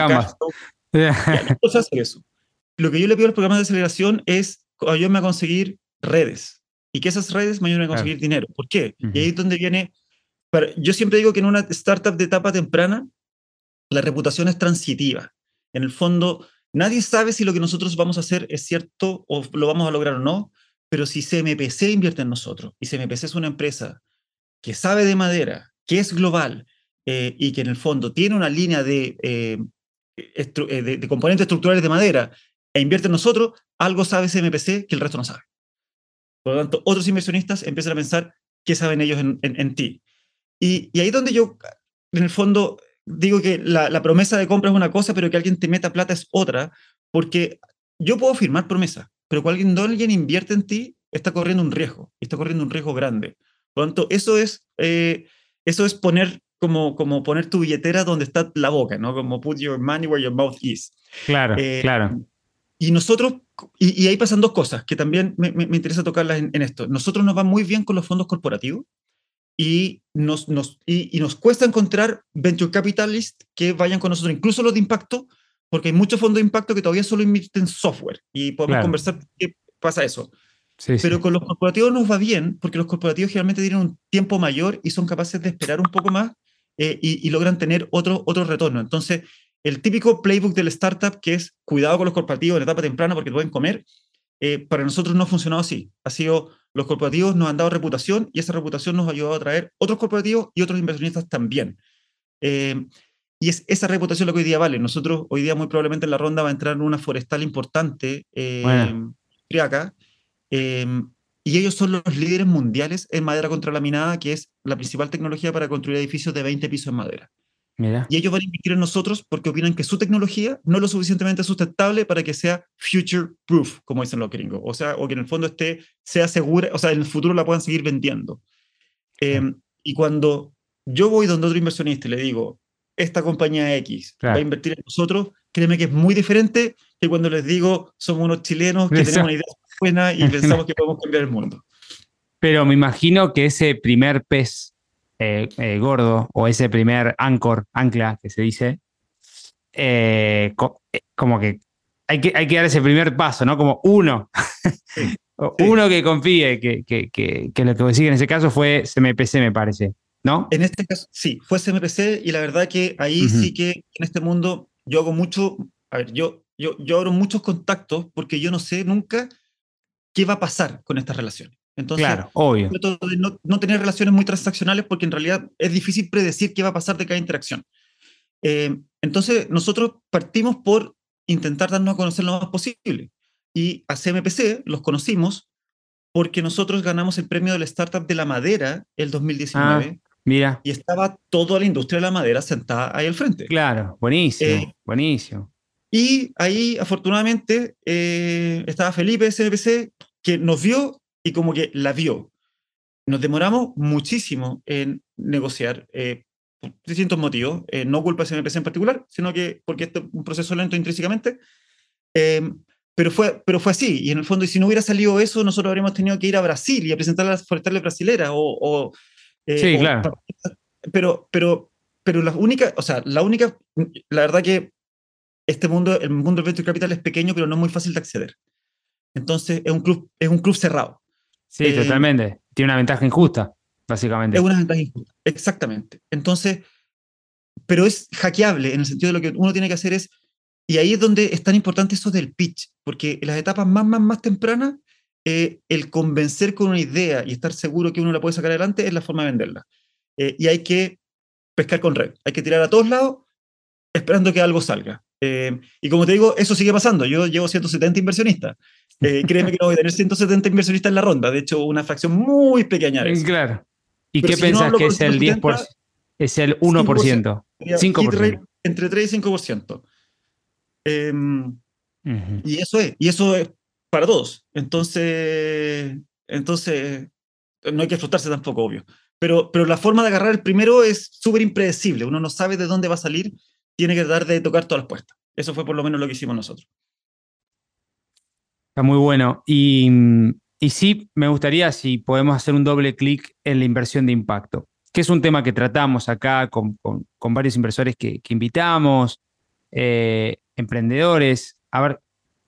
Speaker 1: eso. Lo que yo le pido a los programas de aceleración es ayúdenme a conseguir redes y que esas redes me ayuden a conseguir dinero. ¿Por qué? Y ahí es donde viene... yo siempre digo que en una startup de etapa temprana, la reputación es transitiva. En el fondo, nadie sabe si lo que nosotros vamos a hacer es cierto o lo vamos a lograr o no, pero si CMPC invierte en nosotros y CMPC es una empresa que sabe de madera, que es global eh, y que en el fondo tiene una línea de, eh, eh, de, componentes estructurales de madera e invierte en nosotros, algo sabe CMPC que el resto no sabe. Por lo tanto, otros inversionistas empiezan a pensar qué saben ellos en, ti. Y, y ahí donde yo, en el fondo, digo que la, promesa de compra es una cosa, pero que alguien te meta plata es otra, porque yo puedo firmar promesa, pero cuando alguien, invierte en ti, está corriendo un riesgo, está corriendo un riesgo grande. Por lo tanto, eso es, eh, eso es poner como, como poner tu billetera donde está la boca, ¿no? Como put your money where your mouth is.
Speaker 2: Claro, eh, claro.
Speaker 1: Y nosotros, y, ahí pasan dos cosas que también me, me, interesa tocarlas en, en, esto. Nosotros nos va muy bien con los fondos corporativos, y nos, nos, y, nos cuesta encontrar venture capitalists que vayan con nosotros, incluso los de impacto, porque hay muchos fondos de impacto que todavía solo invierten en software y podemos conversar qué pasa eso. Pero con los corporativos nos va bien, porque los corporativos generalmente tienen un tiempo mayor y son capaces de esperar un poco más eh, y, logran tener otro, otro retorno. Entonces, el típico playbook del startup que es cuidado con los corporativos en etapa temprana porque pueden comer, eh, para nosotros no ha funcionado así. Ha sido, los corporativos nos han dado reputación y esa reputación nos ha ayudado a traer otros corporativos y otros inversionistas también. Eh, y es esa reputación lo que hoy día vale. Nosotros hoy día muy probablemente en la ronda va a entrar una forestal importante, eh, acá, eh, y ellos son los líderes mundiales en madera contralaminada, que es la principal tecnología para construir edificios de 20 pisos en madera. Y ellos van a invertir en nosotros porque opinan que su tecnología no es lo suficientemente sustentable para que sea future proof, como dicen los gringos. O sea, o que en el fondo esté, sea segura, o sea, en el futuro la puedan seguir vendiendo. Eh, y cuando yo voy donde otro inversionista y le digo, esta compañía X va a invertir en nosotros, créeme que es muy diferente que cuando les digo, somos unos chilenos que tenemos una idea buena y pensamos que podemos cambiar el mundo.
Speaker 2: Pero me imagino que ese primer pez eh, eh, gordo o ese primer ancor, ancla que se dice, eh, como que hay, que hay que dar ese primer paso, ¿no? Como uno. uno que confíe, que, que, que, que, lo que sigue en ese caso fue CMPC, me parece, ¿no?
Speaker 1: En este caso, sí, fue CMPC y la verdad que ahí sí que en este mundo yo hago mucho, a ver, yo, yo, yo abro muchos contactos porque yo no sé nunca qué va a pasar con estas relaciones. Entonces,
Speaker 2: claro, obvio.
Speaker 1: No, no, tener relaciones muy transaccionales porque en realidad es difícil predecir qué va a pasar de cada interacción. Eh, entonces, nosotros partimos por intentar darnos a conocer lo más posible. Y a CMPC los conocimos porque nosotros ganamos el premio de la Startup de la Madera el 2019.
Speaker 2: Ah, mira.
Speaker 1: Y estaba toda la industria de la madera sentada ahí al frente.
Speaker 2: Claro, buenísimo, eh, buenísimo.
Speaker 1: Y ahí, afortunadamente, eh, estaba Felipe de CMPC, que nos vio y como que la vio. Nos demoramos muchísimo en negociar eh, por distintos motivos, eh, no culpa de CMPC en particular, sino que porque es un proceso lento intrínsecamente, eh, pero, fue, pero fue así, y en el fondo, y si no hubiera salido eso, nosotros habríamos tenido que ir a Brasil y a presentar a las forestales brasileras, o... o
Speaker 2: sí, claro.
Speaker 1: Pero, pero, pero la única, o sea, la única, la verdad que este mundo, el mundo del venture capital es pequeño, pero no es muy fácil de acceder. Entonces, es un club, es un club cerrado.
Speaker 2: Sí, eh, totalmente. Tiene una ventaja injusta, básicamente.
Speaker 1: Es una ventaja injusta, exactamente. Entonces, pero es hackeable en el sentido de lo que uno tiene que hacer es, y ahí es donde es tan importante eso del pitch, porque en las etapas más, más, más tempranas, eh, el convencer con una idea y estar seguro que uno la puede sacar adelante es la forma de venderla. Eh, y hay que pescar con red, hay que tirar a todos lados esperando que algo salga. y como te digo, eso sigue pasando. Yo llevo 170 inversionistas. Eh, créeme que no voy a tener 170 inversionistas en la ronda, de hecho, una fracción muy pequeña de eso.
Speaker 2: Claro. ¿Y qué pensás que es el 10%? Es el 1%. 5%.
Speaker 1: Entre 3 y 5%. Em, y eso es, y eso es para todos. Entonces, entonces no hay que frustrarse tampoco, obvio. Pero, pero la forma de agarrar el primero es súper impredecible. Uno no sabe de dónde va a salir, tiene que dar de tocar todas las puestas. Eso fue por lo menos lo que hicimos nosotros.
Speaker 2: Está muy bueno. Y, sí, me gustaría si podemos hacer un doble clic en la inversión de impacto, que es un tema que tratamos acá con, varios inversores que, invitamos, eh, emprendedores. A ver,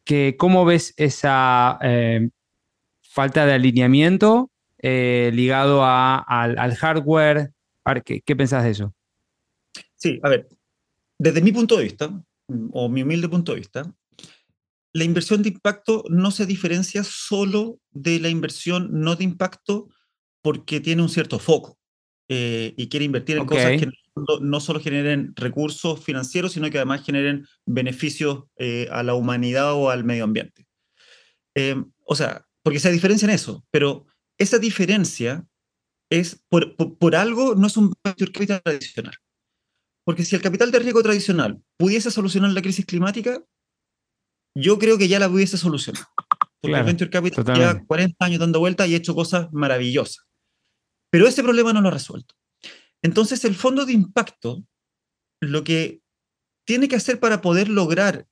Speaker 2: que, ¿cómo ves esa eh, falta de alineamiento eh, ligado al, hardware? A ver, ¿qué, ¿qué pensás de eso?
Speaker 1: Sí, a ver, desde mi punto de vista, o mi humilde punto de vista, la inversión de impacto no se diferencia solo de la inversión no de impacto porque tiene un cierto foco eh, y quiere invertir en cosas que no, solo generen recursos financieros, sino que además generen beneficios eh, a la humanidad o al medio ambiente. Eh, o sea, porque se diferencia en eso, pero esa diferencia es por, por algo, no es un venture capital tradicional. Porque si el capital de riesgo tradicional pudiese solucionar la crisis climática, yo creo que ya la hubiese solucionado. Porque el Venture Capital lleva 40 años dando vueltas y ha hecho cosas maravillosas. Pero ese problema no lo ha resuelto. Entonces, el fondo de impacto, lo que tiene que hacer para poder lograr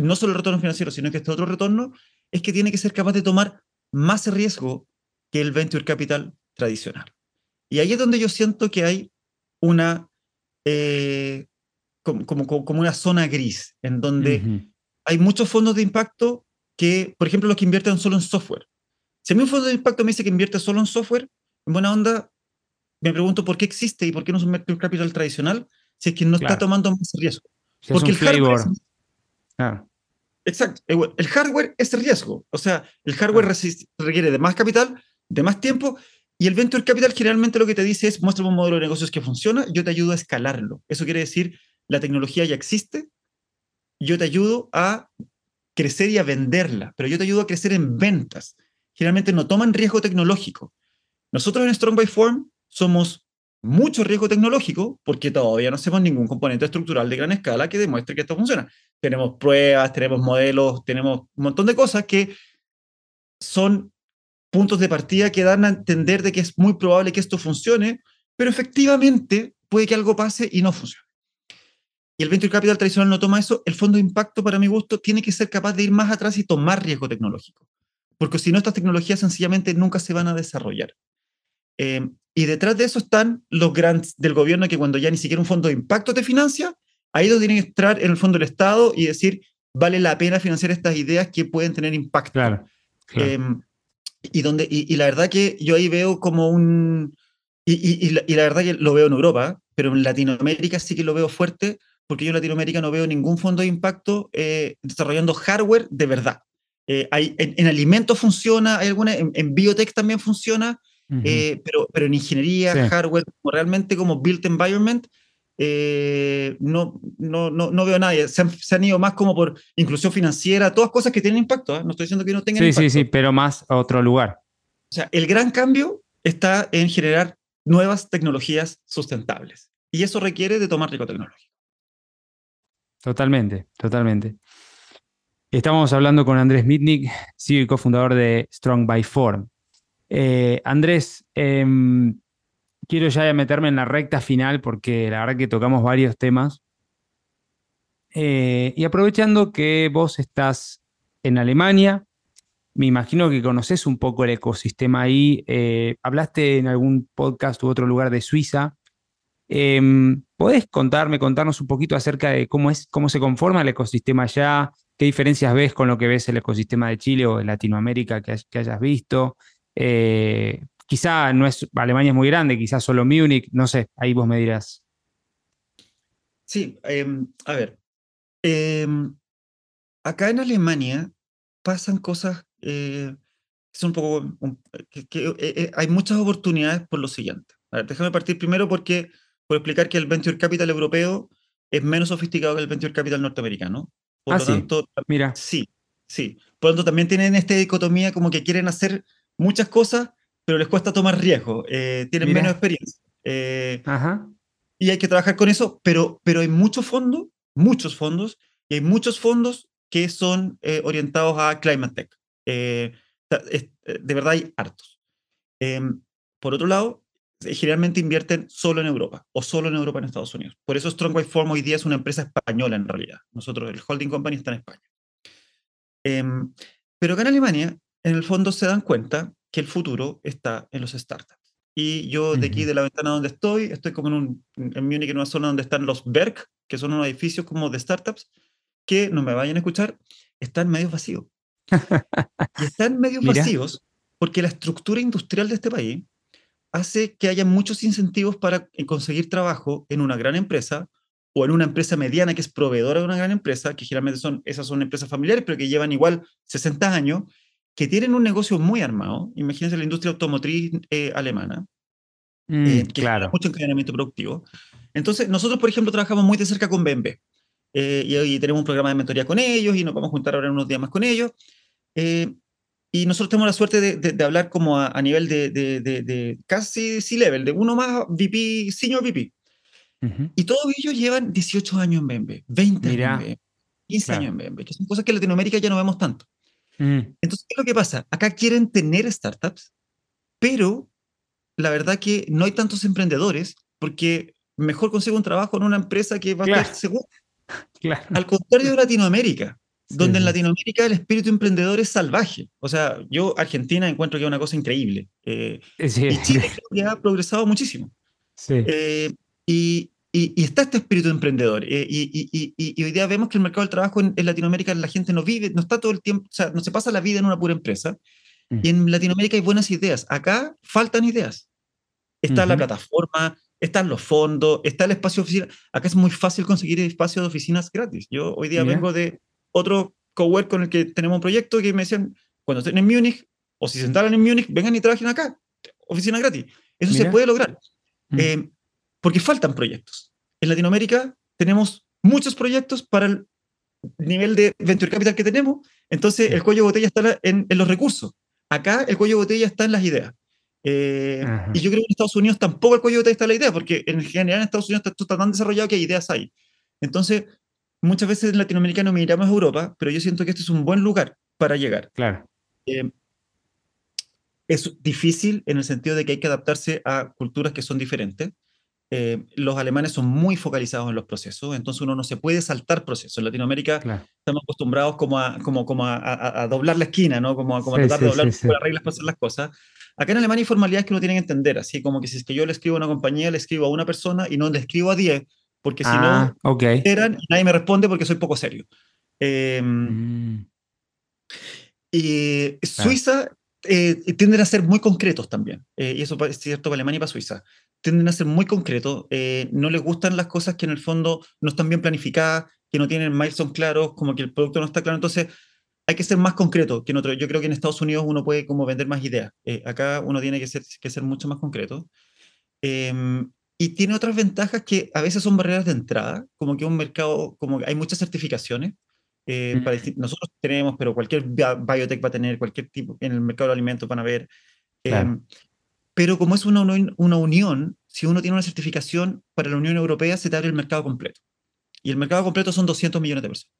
Speaker 1: no solo el retorno financiero, sino que este otro retorno, es que tiene que ser capaz de tomar más riesgo que el venture capital tradicional. Y ahí es donde yo siento que hay una, eh, como, como, una zona gris, en donde hay muchos fondos de impacto que, por ejemplo, los que invierten solo en software. Si a mí un fondo de impacto me dice que invierte solo en software, en buena onda, me pregunto por qué existe y por qué no es un venture capital tradicional si es que no está tomando más riesgo. Porque el hardware. Exacto. El hardware es riesgo. O sea, el hardware requiere de más capital, de más tiempo, y el venture capital generalmente lo que te dice es: muéstrame un modelo de negocios que funciona, yo te ayudo a escalarlo. Eso quiere decir, la tecnología ya existe, yo te ayudo a crecer y a venderla, pero yo te ayudo a crecer en ventas. Generalmente no toman riesgo tecnológico. Nosotros en Strong by Form somos mucho riesgo tecnológico porque todavía no hacemos ningún componente estructural de gran escala que demuestre que esto funciona. Tenemos pruebas, tenemos modelos, tenemos un montón de cosas que son puntos de partida que dan a entender de que es muy probable que esto funcione, pero efectivamente puede que algo pase y no funcione. Y el venture capital tradicional no toma eso. El fondo de impacto, para mi gusto, tiene que ser capaz de ir más atrás y tomar riesgo tecnológico. Porque si no, estas tecnologías sencillamente nunca se van a desarrollar. Eh, y detrás de eso están los grants del gobierno que cuando ya ni siquiera un fondo de impacto te financia, ahí lo tienen que entrar en el fondo del Estado y decir, vale la pena financiar estas ideas que pueden tener impacto.
Speaker 2: Claro.
Speaker 1: Em, y, donde, y, la verdad que yo ahí veo como un... Y, la, la, verdad que lo veo en Europa, pero en Latinoamérica sí que lo veo fuerte, porque yo en Latinoamérica no veo ningún fondo de impacto eh, desarrollando hardware de verdad. Eh, hay, en, alimentos funciona, hay alguna, en, en biotech también funciona, eh, pero, pero en ingeniería, hardware, realmente como built environment, eh, no, no, no, no, veo a nadie. Se han, se han, ido más como por inclusión financiera, todas cosas que tienen impacto. ¿eh? No estoy diciendo que no tengan impacto.
Speaker 2: Sí, sí, sí, pero más a otro lugar.
Speaker 1: O sea, el gran cambio está en generar nuevas tecnologías sustentables. Y eso requiere de tomar riesgo tecnológico.
Speaker 2: Totalmente, totalmente. Estamos hablando con Andrés Mitnick, CEO y cofundador de Strong by Form. Eh, Andrés, em, quiero ya meterme en la recta final porque la verdad que tocamos varios temas. Eh, y aprovechando que vos estás en Alemania, me imagino que conoces un poco el ecosistema ahí. Eh, hablaste en algún podcast u otro lugar de Suiza. ¿Podés contarme, contarnos un poquito acerca de cómo, es, cómo se conforma el ecosistema allá? ¿Qué diferencias ves con lo que ves el ecosistema de Chile o de Latinoamérica que, hayas visto? Eh, quizá no es, Alemania es muy grande, quizá solo Múnich, no sé, ahí vos me dirás.
Speaker 1: Sí, em, a ver, em, acá en Alemania pasan cosas, eh, son un poco, que, eh, hay muchas oportunidades por lo siguiente. A ver, déjame partir primero porque, por explicar que el venture capital europeo es menos sofisticado que el venture capital norteamericano. Por
Speaker 2: ah,
Speaker 1: lo
Speaker 2: sí.
Speaker 1: tanto,
Speaker 2: mira.
Speaker 1: Sí, sí. Por lo tanto, también tienen esta dicotomía como que quieren hacer muchas cosas, pero les cuesta tomar riesgo, eh, tienen menos experiencia. Eh, y hay que trabajar con eso, pero, pero hay muchos fondos, muchos fondos, y hay muchos fondos que son eh, orientados a Climate Tech. de verdad hay hartos. Em, por otro lado, generalmente invierten solo en Europa o solo en Europa en Estados Unidos. Por eso Strong White Form hoy día es una empresa española en realidad. Nosotros, el holding company está en España. Em, pero acá en Alemania en el fondo se dan cuenta que el futuro está en los startups. Y yo de aquí, de la ventana donde estoy, estoy como en, un, en Múnich, en una zona donde están los Berg, que son unos edificios como de startups, que no me vayan a escuchar, están medio vacíos. y están medio vacíos porque la estructura industrial de este país hace que haya muchos incentivos para conseguir trabajo en una gran empresa o en una empresa mediana que es proveedora de una gran empresa, que generalmente son, esas son empresas familiares, pero que llevan igual 60 años que tienen un negocio muy armado, imagínense la industria automotriz eh, alemana,
Speaker 2: mm,
Speaker 1: eh, que
Speaker 2: claro.
Speaker 1: mucho encadenamiento productivo. Entonces, nosotros, por ejemplo, trabajamos muy de cerca con BMW. Eh, y hoy tenemos un programa de mentoría con ellos y nos vamos a juntar ahora unos días más con ellos. Y nosotros tenemos la suerte de, de, hablar como a, nivel de, de casi C-level, de uno más VP, senior VP. Y todos ellos llevan 18 años en BMW, 20 años en BMW, 15 años en BMW, que son cosas que en Latinoamérica ya no vemos tanto.
Speaker 2: Mm.
Speaker 1: Entonces, ¿qué es lo que pasa? Acá quieren tener startups, pero la verdad que no hay tantos emprendedores porque mejor consigo un trabajo en una empresa que va a ser segura.
Speaker 2: Claro.
Speaker 1: Al contrario de Latinoamérica, donde en Latinoamérica el espíritu emprendedor es salvaje. O sea, yo Argentina encuentro que es una cosa increíble. Eh, y Chile creo que ha progresado muchísimo.
Speaker 2: Sí.
Speaker 1: Eh, y, y, está este espíritu emprendedor. Eh, y, hoy día vemos que el mercado del trabajo en, Latinoamérica la gente no vive, no está todo el tiempo, o sea, no se pasa la vida en una pura empresa. Y en Latinoamérica hay buenas ideas. Acá faltan ideas. Está la plataforma, están los fondos, está el espacio de oficina. Acá es muy fácil conseguir espacio de oficinas gratis. Yo hoy día vengo de otro cowork con el que tenemos un proyecto que me decían, cuando estén en Múnich, o si se instalan en Múnich, vengan y trabajen acá, oficina gratis. Eso se puede lograr. Mm. Eh, porque faltan proyectos. En Latinoamérica tenemos muchos proyectos para el nivel de venture capital que tenemos, entonces el cuello de botella está en, los recursos. Acá el cuello de botella está en las ideas. Eh, y yo creo que en Estados Unidos tampoco el cuello de botella está en la idea, porque en general en Estados Unidos está, tan desarrollado que hay ideas ahí. Entonces, muchas veces no miramos a Europa, pero yo siento que este es un buen lugar para llegar.
Speaker 2: Claro.
Speaker 1: Eh, es difícil en el sentido de que hay que adaptarse a culturas que son diferentes. Eh, los alemanes son muy focalizados en los procesos, entonces uno no se puede saltar procesos. En Latinoamérica estamos acostumbrados como a, como, como a, doblar la esquina, ¿no? Como, como a tratar de doblar las reglas para hacer las cosas. Acá en Alemania hay formalidades que uno tiene que entender, así como que si es que yo le escribo a una compañía, le escribo a una persona y no le escribo a 10, porque si
Speaker 2: ah, no,
Speaker 1: eran y nadie me responde porque soy poco serio. Em, mm. Y Suiza eh, tienden a ser muy concretos también, eh, y eso es cierto para Alemania y para Suiza tienden a ser muy concretos, eh, no les gustan las cosas que en el fondo no están bien planificadas, que no tienen milestones claros, como que el producto no está claro, entonces hay que ser más concreto que en otro. Yo creo que en Estados Unidos uno puede como vender más ideas, eh, acá uno tiene que ser, que ser mucho más concreto. Y tiene otras ventajas que a veces son barreras de entrada, como que un mercado, como que hay muchas certificaciones. Eh, nosotros tenemos, pero cualquier biotech va a tener, cualquier tipo, en el mercado de alimentos van a ver. Em, pero como es una, una unión, si uno tiene una certificación para la Unión Europea, se te abre el mercado completo. Y el mercado completo son 200 millones de personas.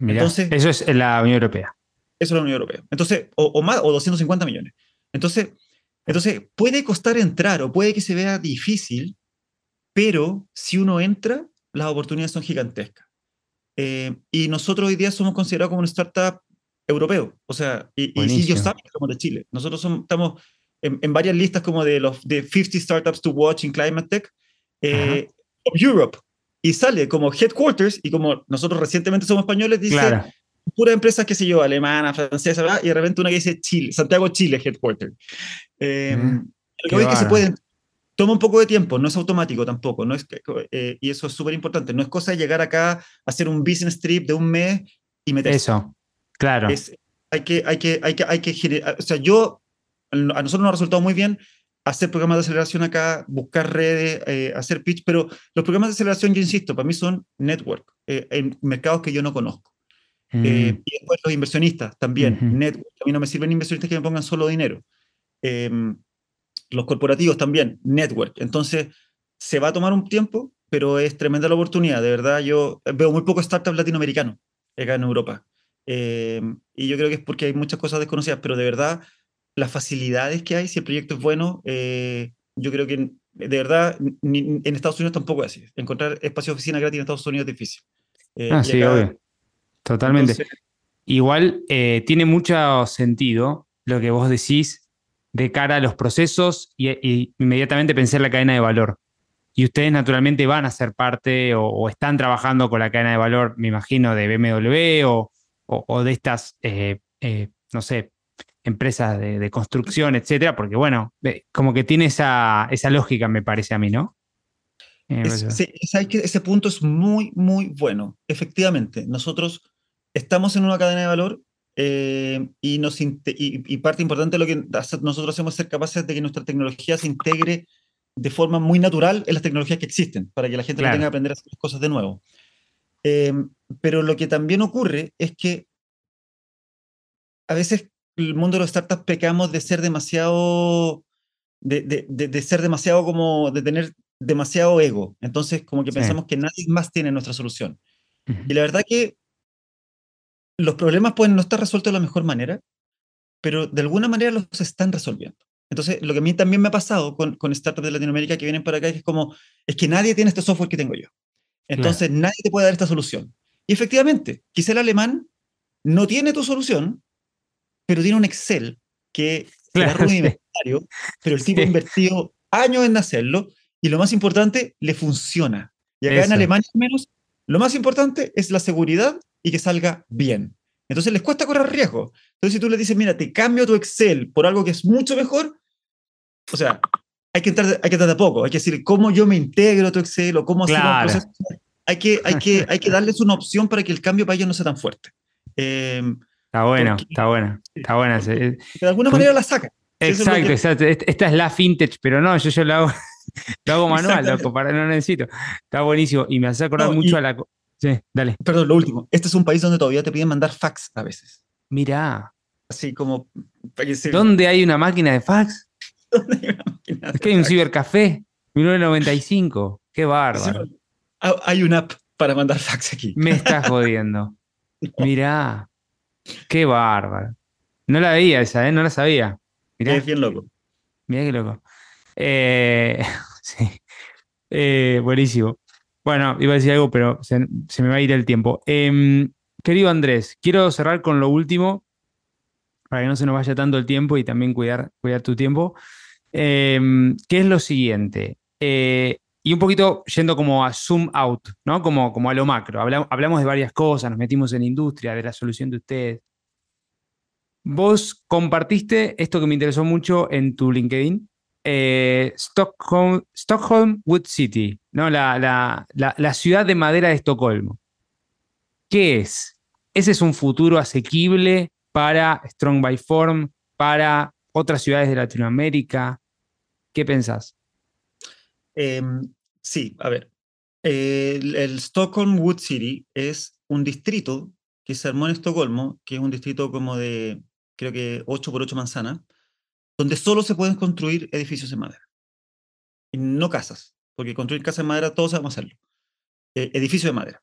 Speaker 2: Entonces, eso es la Unión Europea.
Speaker 1: Eso es la Unión Europea. Entonces, o, más, o 250 millones. Entonces, entonces, puede costar entrar o puede que se vea difícil, pero si uno entra, las oportunidades son gigantescas. Eh, y nosotros hoy día somos considerados como una startup europeo. O sea, y, y si yo saben que somos de Chile. Nosotros somos, estamos en, varias listas como de los de 50 startups to watch in climate tech eh, Europe y sale como headquarters y como nosotros recientemente somos españoles dice claro. Pura empresa que sé yo alemana francesa ¿verdad? y de repente una que dice Chile Santiago Chile headquarter eh, lo que, que se puede toma un poco de tiempo no es automático tampoco no es eh, y eso es súper importante no es cosa de llegar acá hacer un business trip de un mes y meterse
Speaker 2: eso claro
Speaker 1: hay que hay que hay que hay que o sea yo a nosotros nos ha resultado muy bien hacer programas de aceleración acá, buscar redes, eh, hacer pitch, pero los programas de aceleración, yo insisto, para mí son network, eh, en mercados que yo no conozco. Eh, mm. y después los inversionistas también, network. A mí no me sirven inversionistas que me pongan solo dinero. Em, los corporativos también, network. Entonces, se va a tomar un tiempo, pero es tremenda la oportunidad. De verdad, yo veo muy pocos startups latinoamericanos acá en Europa. Em, y yo creo que es porque hay muchas cosas desconocidas, pero de verdad las facilidades que hay, si el proyecto es bueno, eh, yo creo que de verdad en Estados Unidos tampoco es así. Encontrar espacio de oficina gratis en Estados Unidos es difícil.
Speaker 2: Eh, ah, sí, obvio. Totalmente. Igual eh, tiene mucho sentido lo que vos decís de cara a los procesos y, inmediatamente pensé en la cadena de valor. Y ustedes naturalmente van a ser parte o, están trabajando con la cadena de valor, me imagino, de BMW o, o de estas, no sé, empresas de, construcción, etcétera, porque bueno, como que tiene esa, esa lógica, me parece a mí, ¿no?
Speaker 1: Eh, que ese punto es muy, muy bueno. Efectivamente, nosotros estamos en una cadena de valor eh, y, nos y, parte importante de lo que nosotros hacemos es ser capaces de que nuestra tecnología se integre de forma muy natural en las tecnologías que existen, para que la gente no tenga que aprender a hacer cosas de nuevo. Eh, pero lo que también ocurre es que a veces el mundo de los startups pecamos de ser demasiado, de, de, de, ser demasiado como, de tener demasiado ego. Entonces, como que pensamos que nadie más tiene nuestra solución. Y la verdad que los problemas pueden no estar resueltos de la mejor manera, pero de alguna manera los están resolviendo. Entonces, lo que a mí también me ha pasado con, con startups de Latinoamérica que vienen para acá es como, es que nadie tiene este software que tengo yo. Entonces, nadie te puede dar esta solución. Y efectivamente, quizá el alemán no tiene tu solución, pero tiene un Excel que claro, rudimentario, pero el tipo ha invertido años en hacerlo y lo más importante, le funciona. Y acá en Alemania, al menos, lo más importante es la seguridad y que salga bien. Entonces les cuesta correr riesgo. Entonces, si tú le dices, mira, te cambio tu Excel por algo que es mucho mejor, o sea, hay que entrar, hay que entrar de a poco, hay que decir cómo yo me integro a tu Excel o cómo
Speaker 2: Claro.
Speaker 1: hacer. Hay que, hay, que, hay que darles una opción para que el cambio para ellos no sea tan fuerte. Eh,
Speaker 2: Está bueno,
Speaker 1: Porque-
Speaker 2: está buena, está buena.
Speaker 1: Que de alguna
Speaker 2: Con-
Speaker 1: manera la sacan. Sí, eso es
Speaker 2: Exacto, exacto. Esta es la vintage, pero no, yo, yo lo hago, lo hago manual, loco, para, no necesito. Está buenísimo. Y me hace acordar
Speaker 1: No,
Speaker 2: mucho
Speaker 1: y-
Speaker 2: a la. Sí, dale.
Speaker 1: Perdón, lo último. Este es un país donde todavía te piden mandar fax a veces.
Speaker 2: Mirá,
Speaker 1: Así como.
Speaker 2: ¿dónde hay una máquina de fax?
Speaker 1: ¿Dónde hay una máquina
Speaker 2: Es
Speaker 1: de
Speaker 2: que hay un
Speaker 1: fax?
Speaker 2: cibercafé, 1995. Qué bárbaro.
Speaker 1: Ah, Hay una app para mandar fax aquí.
Speaker 2: Me estás jodiendo. Mirá, qué bárbaro. No la veía esa, ¿eh? No la sabía. Mirá.
Speaker 1: Es bien loco.
Speaker 2: Mirá qué loco. Eh, sí. Eh, buenísimo. Bueno, iba a decir algo, pero se, me va a ir el tiempo. Em, querido Andrés, quiero cerrar con lo último, para que no se nos vaya tanto el tiempo y también cuidar, cuidar tu tiempo. Em, que es lo siguiente. Eh, y un poquito yendo como a zoom out, ¿no? Como, como a lo macro. Habla- hablamos de varias cosas, nos metimos en industria, de la solución de ustedes. Vos compartiste esto que me interesó mucho en tu LinkedIn, eh, Stockholm, Wood City, ¿no? La, la- la- la ciudad de madera de Estocolmo. ¿Qué es? ¿Ese es un futuro asequible para Strong by Form, para otras ciudades de Latinoamérica? ¿Qué pensás?
Speaker 1: Em, sí, a ver. El, el Stockholm Wood City es un distrito que se armó en Estocolmo, que es un distrito como de, creo que 8 por 8 manzanas, donde solo se pueden construir edificios en madera. No casas, porque construir casas en madera todos sabemos hacerlo. Eh, edificios de madera.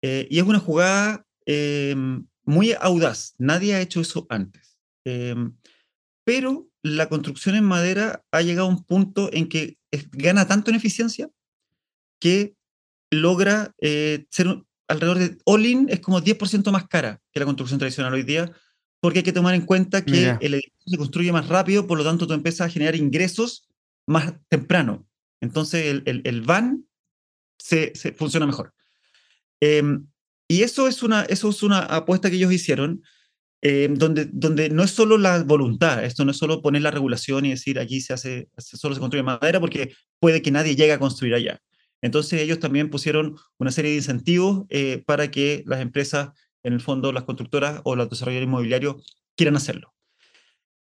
Speaker 1: Eh, y es una jugada em, muy audaz. Nadie ha hecho eso antes. Em, pero la construcción en madera ha llegado a un punto en que gana tanto en eficiencia que logra eh, ser alrededor de all-in es como 10% más cara que la construcción tradicional hoy día, porque hay que tomar en cuenta que
Speaker 2: Mira.
Speaker 1: el edificio se construye más rápido, por lo tanto tú empiezas a generar ingresos más temprano. Entonces el, el, el van se, se funciona mejor. Em, y eso es, una, eso es una apuesta que ellos hicieron, eh, donde, donde no es solo la voluntad, esto no es solo poner la regulación y decir aquí se hace, solo se construye madera porque puede que nadie llegue a construir allá. Entonces ellos también pusieron una serie de incentivos eh, para que las empresas, en el fondo las constructoras o los desarrolladores inmobiliarios quieran hacerlo.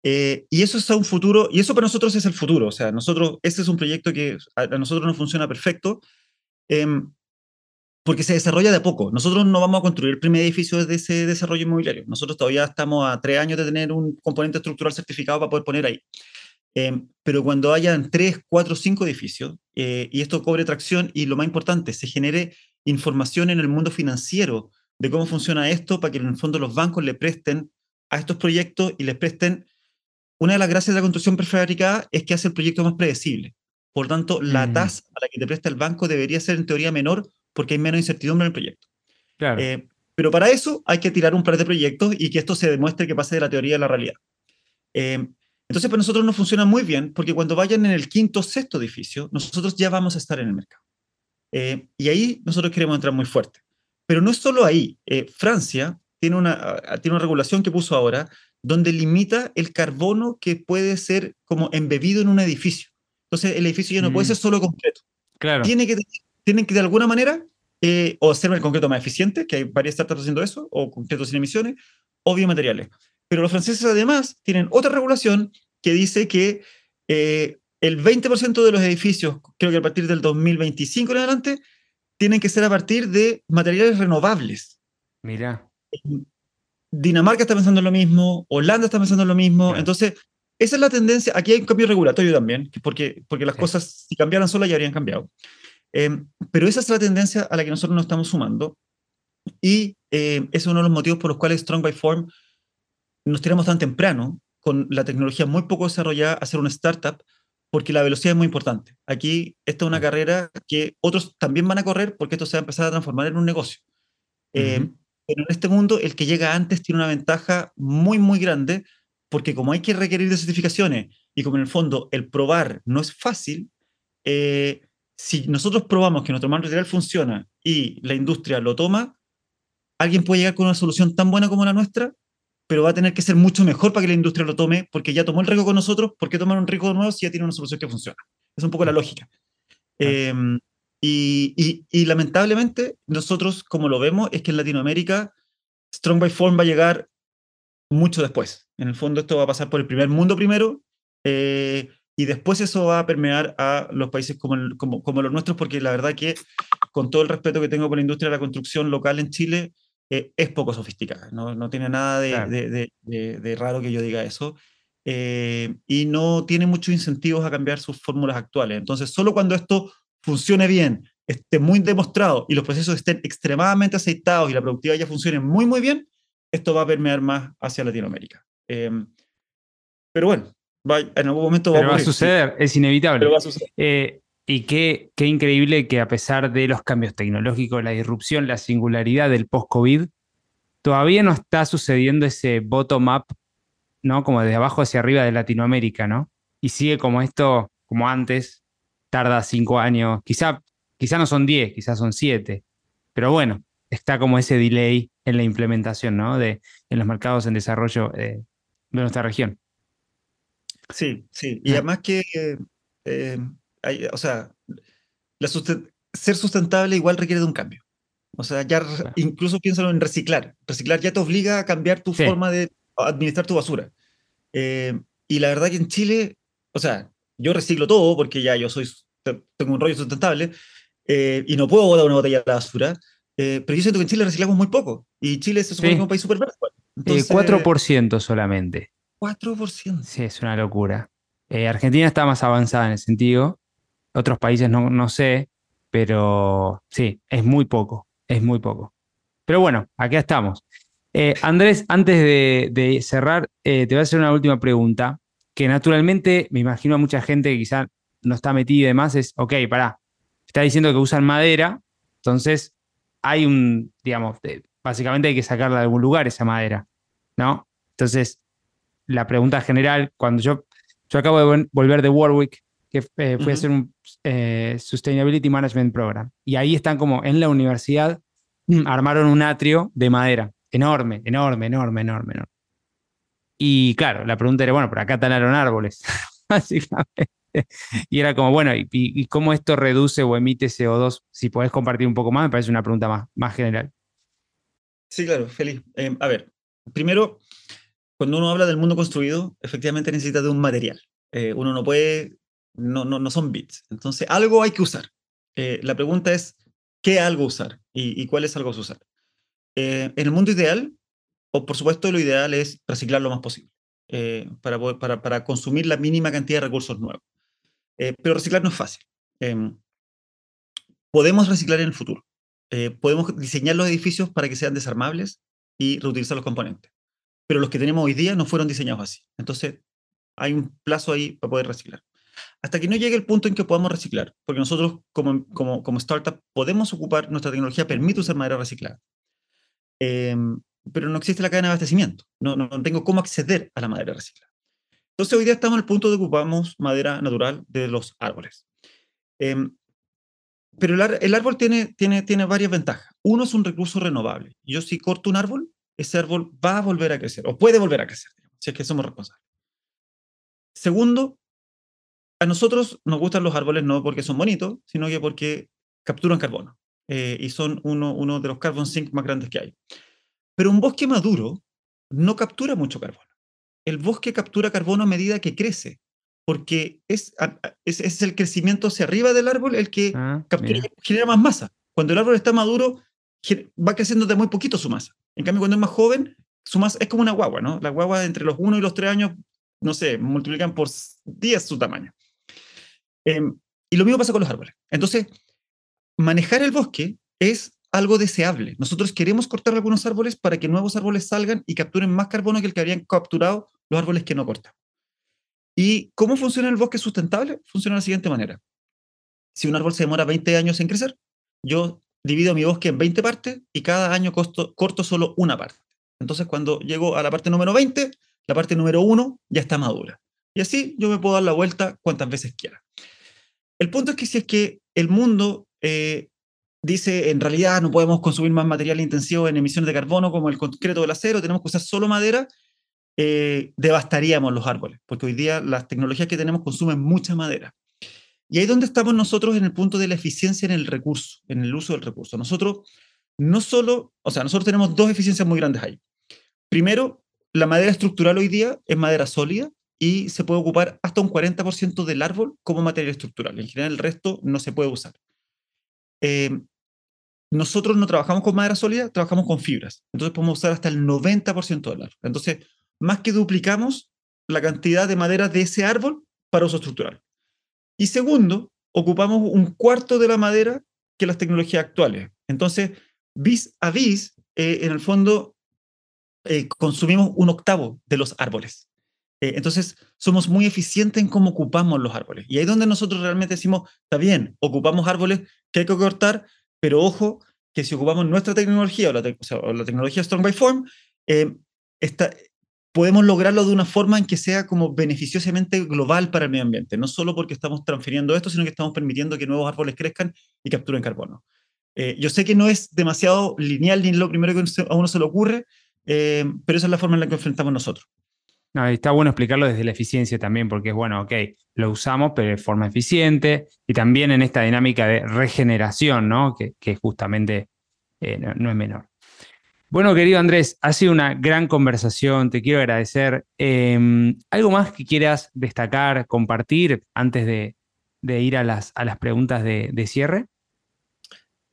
Speaker 1: Eh, y eso es un futuro, y eso para nosotros es el futuro, o sea, nosotros, este es un proyecto que a, a nosotros nos funciona perfecto, em, porque se desarrolla de a poco. Nosotros no vamos a construir el primer edificio de ese desarrollo inmobiliario. Nosotros todavía estamos a tres años de tener un componente estructural certificado para poder poner ahí. Em, pero cuando hayan tres, cuatro, cinco edificios, eh, y esto cobre tracción, y lo más importante, se genere información en el mundo financiero de cómo funciona esto para que en el fondo los bancos le presten a estos proyectos y les presten. Una de las gracias de la construcción prefabricada es que hace el proyecto más predecible. Por tanto, la
Speaker 2: Mm.
Speaker 1: tasa a la que te presta el banco debería ser en teoría menor porque hay menos incertidumbre en el proyecto.
Speaker 2: Claro.
Speaker 1: Eh, pero para eso hay que tirar un par de proyectos y que esto se demuestre que pase de la teoría a la realidad. Eh, entonces, para nosotros nos funciona muy bien porque cuando vayan en el quinto o sexto edificio, nosotros ya vamos a estar en el mercado. Eh, y ahí nosotros queremos entrar muy fuerte. Pero no es solo ahí. Eh, Francia tiene una, ah, tiene una regulación que puso ahora donde limita el carbono que puede ser como embebido en un edificio. Entonces, el edificio ya no puede
Speaker 2: Mm.
Speaker 1: ser solo concreto
Speaker 2: claro.
Speaker 1: tiene que, tienen que de alguna manera eh, o hacer el concreto más eficiente, que hay varias startups haciendo eso, o concreto sin emisiones, o biomateriales. Pero los franceses además tienen otra regulación que dice que eh, el 20% de los edificios, creo que a partir del 2025 en adelante, tienen que ser a partir de materiales renovables.
Speaker 2: Mirá.
Speaker 1: Dinamarca está pensando en lo mismo, Holanda está pensando en lo mismo.
Speaker 2: Claro.
Speaker 1: Entonces, esa es la tendencia. Aquí hay un cambio regulatorio también, porque, porque las
Speaker 2: Sí.
Speaker 1: cosas, si cambiaran solas, ya habrían cambiado. Eh, pero esa es la tendencia a la que nosotros nos estamos sumando. Y eh, ese es uno de los motivos por los cuales Strong by Form nos tiramos tan temprano, con la tecnología muy poco desarrollada, a hacer una startup, porque la velocidad es muy importante. Aquí, esta es una carrera que otros también van a correr, porque esto se va a empezar a transformar en un negocio. Eh,
Speaker 2: Ujú.
Speaker 1: pero en este mundo, el que llega antes tiene una ventaja muy, muy grande, porque como hay que requerir de certificaciones y como en el fondo el probar no es fácil, eh, si nosotros probamos que nuestro material funciona y la industria lo toma, alguien puede llegar con una solución tan buena como la nuestra pero va a tener que ser mucho mejor para que la industria lo tome, porque ya tomó el riesgo con nosotros, ¿por qué tomar un riesgo nuevo si ya tiene una solución que funciona? Es un poco la lógica. Em, y, y, lamentablemente, nosotros, como lo vemos, es que en Latinoamérica, Strong by Form va a llegar mucho después. En el fondo, esto va a pasar por el primer mundo primero, eh, y después eso va a permear a los países como, como, como, los nuestros, porque la verdad que, con todo el respeto que tengo por la industria de la construcción local en Chile, eh, es poco sofisticada, no, no tiene nada de, de, de, raro que yo diga eso, eh, y no tiene muchos incentivos a cambiar sus fórmulas actuales. Entonces, solo cuando esto funcione bien, esté muy demostrado y los procesos estén extremadamente aceitados y la productividad ya funcione muy, muy bien, esto va a permear más hacia Latinoamérica. Em, pero bueno, en algún momento
Speaker 2: va, a, suceder, es inevitable. Eh, y qué, qué increíble que a pesar de los cambios tecnológicos, la disrupción, la singularidad del post-COVID, todavía no está sucediendo ese bottom-up, ¿no? Como de abajo hacia arriba de Latinoamérica, ¿no? Y sigue como esto, como antes, tarda cinco años, quizá, quizá no son diez, quizás son siete, pero bueno, está como ese delay en la implementación, ¿no? De, en los mercados en desarrollo eh, de nuestra región.
Speaker 1: Sí, sí. Y además que, eh, o sea, ser sustentable igual requiere de un cambio. O sea, ya incluso piénsalo en reciclar. Reciclar ya te obliga a cambiar tu forma de administrar tu basura. Eh, y la verdad que en Chile, o sea, yo reciclo todo porque ya yo soy, tengo un rollo sustentable eh, y no puedo botar una botella a la basura. pero yo siento que en Chile reciclamos muy poco. Y Chile se supone que es un país súper verde.
Speaker 2: 4% solamente.
Speaker 1: 4%.
Speaker 2: Sí, es una locura. Eh, Argentina está más avanzada en ese sentido. Otros países no, no sé, pero sí, es muy poco, es muy poco. Pero bueno, aquí estamos. Eh, Andrés, antes de, cerrar, eh, te voy a hacer una última pregunta, que naturalmente me imagino a mucha gente que quizá no está metida y demás, es, ok, pará, está diciendo que usan madera, entonces hay un, digamos, básicamente hay que sacarla de algún lugar esa madera, ¿no? Entonces, la pregunta general, cuando yo, yo acabo de volver de Warwick, que eh, fui a hacer un eh, Sustainability Management Program, y ahí están como en la universidad, mm, armaron un atrio de madera, enorme, enorme, enorme, enorme, enorme. Y claro, la pregunta era, bueno, pero acá talaron árboles, básicamente. Y era como, bueno, ¿y, cómo esto reduce o emite CO2? Si podés compartir un poco más, me parece una pregunta más, más general.
Speaker 1: Sí, claro, feliz. Eh, a ver, primero, cuando uno habla del mundo construido, efectivamente necesita de un material. Eh, uno no puede, no, no, no, son bits. Entonces, algo hay que usar. Eh, la pregunta es, ¿qué algo usar? ¿Y, cuál es algo usar? Eh, en el mundo ideal, o por supuesto lo ideal es reciclar lo más posible, para, para, para, consumir la mínima cantidad de recursos nuevos. pero reciclar no es fácil. Em, podemos reciclar en el futuro. podemos diseñar los edificios para que sean desarmables y reutilizar los componentes pero los que tenemos hoy día no fueron diseñados así. Entonces, hay un plazo ahí para poder reciclar. Hasta que no llegue el punto en que podamos reciclar, porque nosotros como, como, como startup podemos ocupar, nuestra tecnología permite usar madera reciclada, em, pero no existe la cadena de abastecimiento, no, no, tengo cómo acceder a la madera reciclada. Entonces hoy día estamos en el punto de ocupamos madera natural de los árboles. Em, pero el, el, árbol tiene, tiene, tiene varias ventajas. Uno es un recurso renovable. Yo si corto un árbol, ese árbol va a volver a crecer o puede volver a crecer, si es que somos responsables. Segundo, a nosotros nos gustan los árboles no porque son bonitos, sino que porque capturan carbono eh, y son uno, uno de los carbon sinks más grandes que hay. Pero un bosque maduro no captura mucho carbono. El bosque captura carbono a medida que crece, porque es, es, el crecimiento hacia arriba del árbol el que ah, genera más masa. Cuando el árbol está maduro, va creciendo de muy poquito su masa. En cambio, cuando es más joven, su masa es como una guagua, ¿no? Las guaguas entre los 1 y los 3 años, no sé, multiplican por 10 su tamaño. Em, y lo mismo pasa con los árboles. Entonces, manejar el bosque es algo deseable. Nosotros queremos cortar algunos árboles para que nuevos árboles salgan y capturen más carbono que el que habían capturado los árboles que no cortan. ¿Y cómo funciona el bosque sustentable? Funciona de la siguiente manera. Si un árbol se demora 20 años en crecer, yo divido mi bosque en 20 partes y cada año corto solo una parte. Entonces, cuando llego a la parte número 20, la parte número 1 ya está madura. Y así yo me puedo dar la vuelta cuantas veces quiera. El punto es que si es que el mundo eh, dice, en realidad no podemos consumir más material intensivo en emisiones de carbono como el concreto o el acero, tenemos que usar solo madera, eh, devastaríamos los árboles, porque hoy día las tecnologías que tenemos consumen mucha madera. Y ahí es donde estamos nosotros en el punto de la eficiencia en el recurso, en el uso del recurso. Nosotros no solo, o sea, nosotros tenemos dos eficiencias muy grandes ahí. Primero, la madera estructural hoy día es madera sólida y se puede ocupar hasta un 40% del árbol como material estructural. En general, el resto no se puede usar. Eh, nosotros no trabajamos con madera sólida, trabajamos con fibras. Entonces podemos usar hasta el 90% del árbol. Entonces, más que duplicamos la cantidad de madera de ese árbol para uso estructural. Y segundo, ocupamos un cuarto de la madera que las tecnologías actuales. Entonces, vis a vis, eh, en el fondo, eh, consumimos un octavo de los árboles. Eh, entonces, somos muy eficientes en cómo ocupamos los árboles. Y ahí es donde nosotros realmente decimos, está bien, ocupamos árboles que hay que cortar, pero ojo, que si ocupamos nuestra tecnología o la, tecnología Strong by Form, está, podemos lograrlo de una forma en que sea como beneficiosamente global para el medio ambiente, no solo porque estamos transfiriendo esto, sino que estamos permitiendo que nuevos árboles crezcan y capturen carbono. Eh, yo sé que no es demasiado lineal ni lo primero que a uno se le ocurre, eh, pero esa es la forma en la que enfrentamos nosotros.
Speaker 2: No, está bueno explicarlo desde la eficiencia también, porque es bueno, ok, lo usamos, pero de forma eficiente y también en esta dinámica de regeneración, ¿no? Que, justamente eh, no, es menor. Bueno, querido Andrés, ha sido una gran conversación, te quiero agradecer. Em, ¿Algo más que quieras destacar, compartir antes de, ir a las, preguntas de, cierre?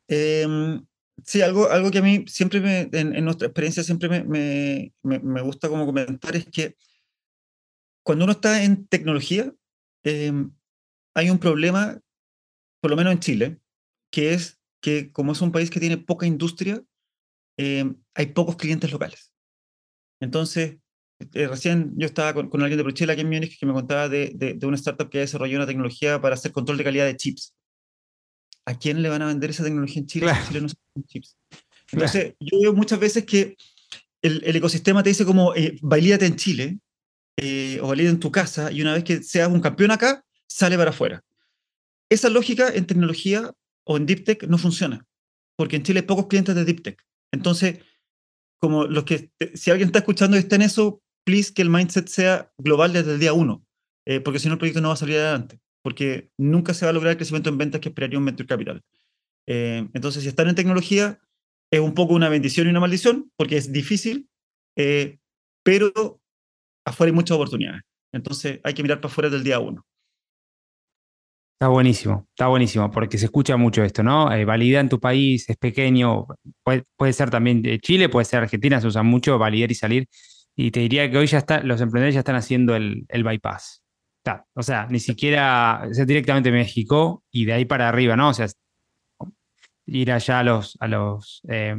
Speaker 1: Em, sí, algo, algo que a mí siempre, me, en, nuestra experiencia, siempre me, me, gusta como comentar es que cuando uno está en tecnología, em, hay un problema, por lo menos en Chile, que es que como es un país que tiene poca industria, eh, hay pocos clientes locales. Entonces, eh, recién yo estaba con, alguien de Bruchela aquí en Múnich que me contaba de, de, una startup que desarrolló una tecnología para hacer control de calidad de chips. ¿A quién le van a vender esa tecnología en Chile si Chile no se chips? Entonces, yo veo muchas veces que el, el ecosistema te dice como, eh, bailíate en Chile eh, o valídate en tu casa y una vez que seas un campeón acá, sale para afuera. Esa lógica en tecnología o en deep tech no funciona, porque en Chile hay pocos clientes de deep tech. Entonces, como los que, si alguien está escuchando y está en eso, please que el mindset sea global desde el día uno, eh, porque si no el proyecto no va a salir adelante, porque nunca se va a lograr el crecimiento en ventas que esperaría un venture capital. Eh, entonces, si están en tecnología, es un poco una bendición y una maldición, porque es difícil, eh, pero afuera hay muchas oportunidades. Entonces, hay que mirar para afuera del día uno.
Speaker 2: Está buenísimo, está buenísimo, porque se escucha mucho esto, ¿no? Eh, validar en tu país, es pequeño, puede, ser también Chile, puede ser Argentina, se usa mucho validar y salir. Y te diría que hoy ya está, los emprendedores ya están haciendo el, bypass. o sea, ni siquiera es directamente México y de ahí para arriba, ¿no? O sea, ir allá a los, a los eh,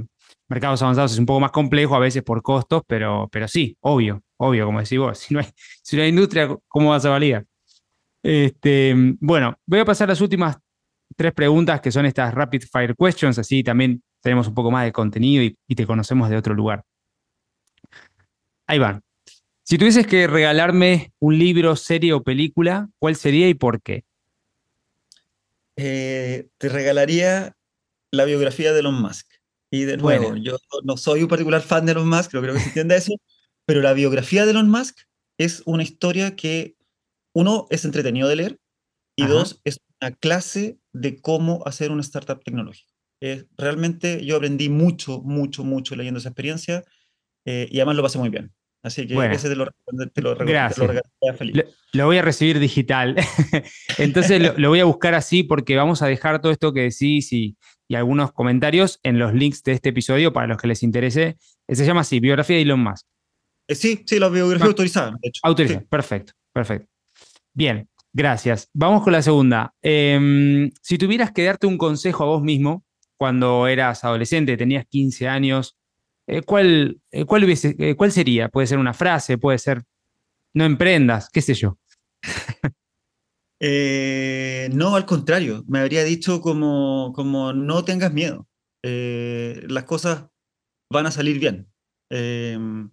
Speaker 2: mercados avanzados es un poco más complejo a veces por costos, pero, pero sí, obvio, obvio, como decís vos, si no hay, si no industria, ¿cómo vas a validar? Este, bueno, voy a pasar las últimas tres preguntas que son estas rapid fire questions, así también tenemos un poco más de contenido y, te conocemos de otro lugar. Ahí van. Si tuvieses que regalarme un libro, serie o película, ¿cuál sería y por qué?
Speaker 1: Eh, te regalaría la biografía de Elon Musk. Y de nuevo, yo no soy un particular fan de Elon Musk, creo que se entiende eso, pero la biografía de Elon Musk es una historia que uno, es entretenido de leer y dos, es una clase de cómo hacer una startup tecnológica. realmente yo aprendí mucho, mucho, mucho leyendo esa experiencia eh, y además lo pasé muy bien. Así que ese te lo, te lo,
Speaker 2: Gracias. Lo, lo, voy a recibir digital. Entonces lo, voy a buscar así porque vamos a dejar todo esto que decís y, y, algunos comentarios en los links de este episodio para los que les interese. Se llama así, biografía de Elon Musk.
Speaker 1: Eh, sí, sí, la biografía ah, autorizada, de hecho.
Speaker 2: Autorizada, perfecto, perfecto. Bien, gracias. Vamos con la segunda. Em, si tuvieras que darte un consejo a vos mismo cuando eras adolescente, tenías 15 años, eh, ¿cuál, eh, cuál, eh, ¿cuál sería? Puede ser una frase, puede ser no emprendas, qué sé yo.
Speaker 1: no, al contrario, me habría dicho como, como no tengas miedo. las cosas van a salir bien. Em,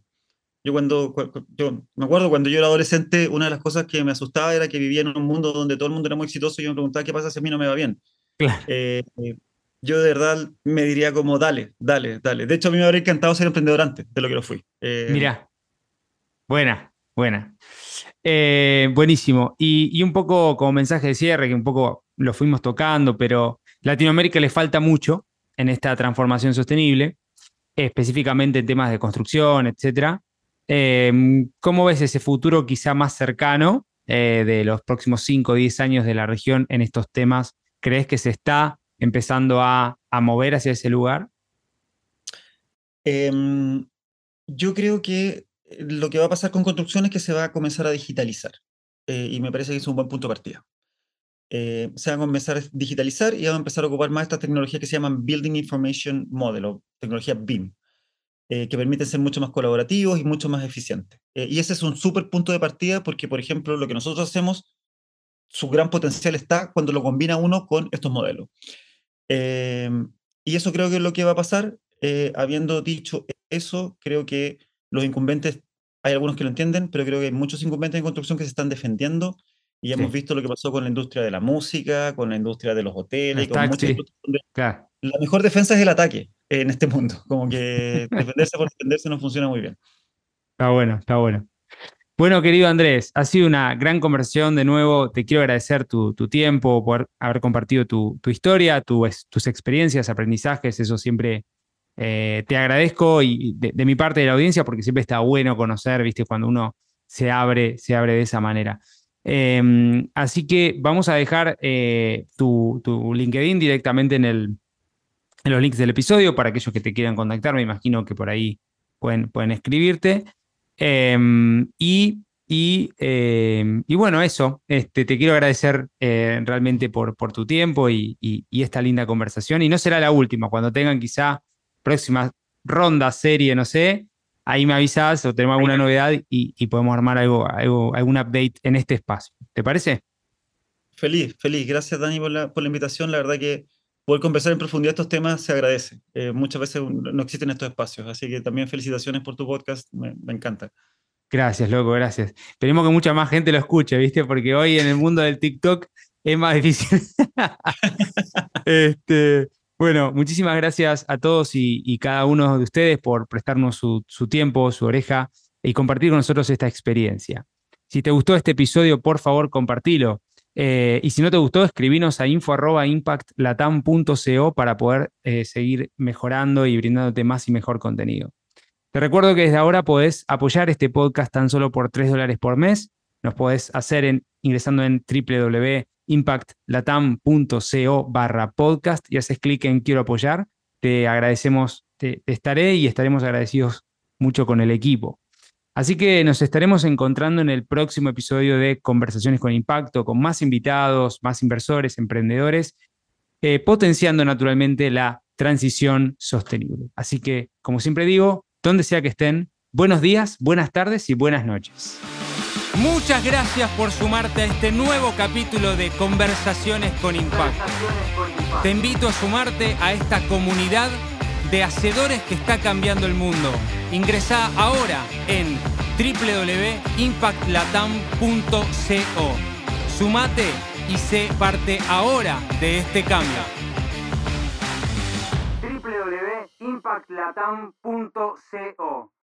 Speaker 1: yo cuando, yo me acuerdo cuando yo era adolescente, una de las cosas que me asustaba era que vivía en un mundo donde todo el mundo era muy exitoso y yo me preguntaba qué pasa si a mí no me va bien.
Speaker 2: Claro. Eh,
Speaker 1: yo de verdad me diría como, dale, dale, dale. De hecho, a mí me habría encantado ser emprendedor antes de lo que lo fui.
Speaker 2: Eh, Mira, buena, buena. Eh, buenísimo. Y, y, un poco como mensaje de cierre, que un poco lo fuimos tocando, pero Latinoamérica le falta mucho en esta transformación sostenible, específicamente en temas de construcción, etc. Eh, ¿Cómo ves ese futuro quizá más cercano eh, de los próximos 5 o 10 años de la región en estos temas? ¿Crees que se está empezando a, mover hacia ese lugar?
Speaker 1: Em, yo creo que lo que va a pasar con construcción es que se va a comenzar a digitalizar. Eh, y me parece que es un buen punto de partida. Eh, se van a comenzar a digitalizar y van a empezar a ocupar más estas tecnologías que se llaman Building Information Model o tecnología BIM, eh, que permiten ser mucho más colaborativos y mucho más eficientes. y ese es un súper punto de partida porque, por ejemplo, lo que nosotros hacemos, su gran potencial está cuando lo combina uno con estos modelos. Y eso creo que es lo que va a pasar. habiendo dicho eso, creo que los incumbentes, hay algunos que lo entienden, pero creo que hay muchos incumbentes en construcción que se están defendiendo y hemos visto lo que pasó con la industria de la música, con la industria de los hoteles, con muchas La mejor defensa es el ataque en este mundo, como que defenderse por defenderse no funciona muy bien.
Speaker 2: Está bueno, está bueno. Bueno, querido Andrés, ha sido una gran conversación de nuevo. Te quiero agradecer tu, tiempo, por haber compartido tu, historia, tus experiencias, aprendizajes. Eso siempre eh, te agradezco y de, mi parte de la audiencia, porque siempre está bueno conocer, viste, cuando uno se abre, se abre de esa manera. Em, así que vamos a dejar eh, tu, LinkedIn directamente en, el, en, los links del episodio para aquellos que te quieran contactar. Me imagino que por ahí pueden, pueden escribirte. Em, y, em, y, bueno, eso. Este, te quiero agradecer eh, realmente por, por tu tiempo y, y esta linda conversación. Y no será la última. Cuando tengan quizá próxima ronda, serie, no sé, ahí me avisas o tenemos alguna novedad y, podemos armar algo, algo, algún update en este espacio. ¿Te parece?
Speaker 1: Feliz, feliz. Gracias, Dani, por la, invitación. La verdad que poder conversar en profundidad estos temas se agradece. Eh, muchas veces no existen estos espacios, así que también felicitaciones por tu podcast, me, encanta.
Speaker 2: Gracias, loco, gracias. Esperemos que mucha más gente lo escuche, ¿viste? Porque hoy en el mundo del TikTok es más difícil. este, bueno, muchísimas gracias a todos y, cada uno de ustedes por prestarnos su, tiempo, su oreja y compartir con nosotros esta experiencia. Si te gustó este episodio, por favor, compartilo. Eh, y si no te gustó, escribinos a info.impactlatam.co para poder eh, seguir mejorando y brindándote más y mejor contenido. Te recuerdo que desde ahora podés apoyar este podcast tan solo por 3 dólares por mes. Nos podés hacer ingresando en www impactlatam.co barra podcast y haces clic en quiero apoyar. Te agradecemos, te, estaré y estaremos agradecidos mucho con el equipo. Así que nos estaremos encontrando en el próximo episodio de Conversaciones con Impacto, con más invitados, más inversores, emprendedores, eh, potenciando naturalmente la transición sostenible. Así que, como siempre digo, donde sea que estén, buenos días, buenas tardes y buenas noches. Muchas gracias por sumarte a este nuevo capítulo de Conversaciones con Impacto. Te invito a sumarte a esta comunidad de hacedores que está cambiando el mundo. Ingresa ahora en www.impactlatam.co. Sumate y sé parte ahora de este cambio. www.impactlatam.co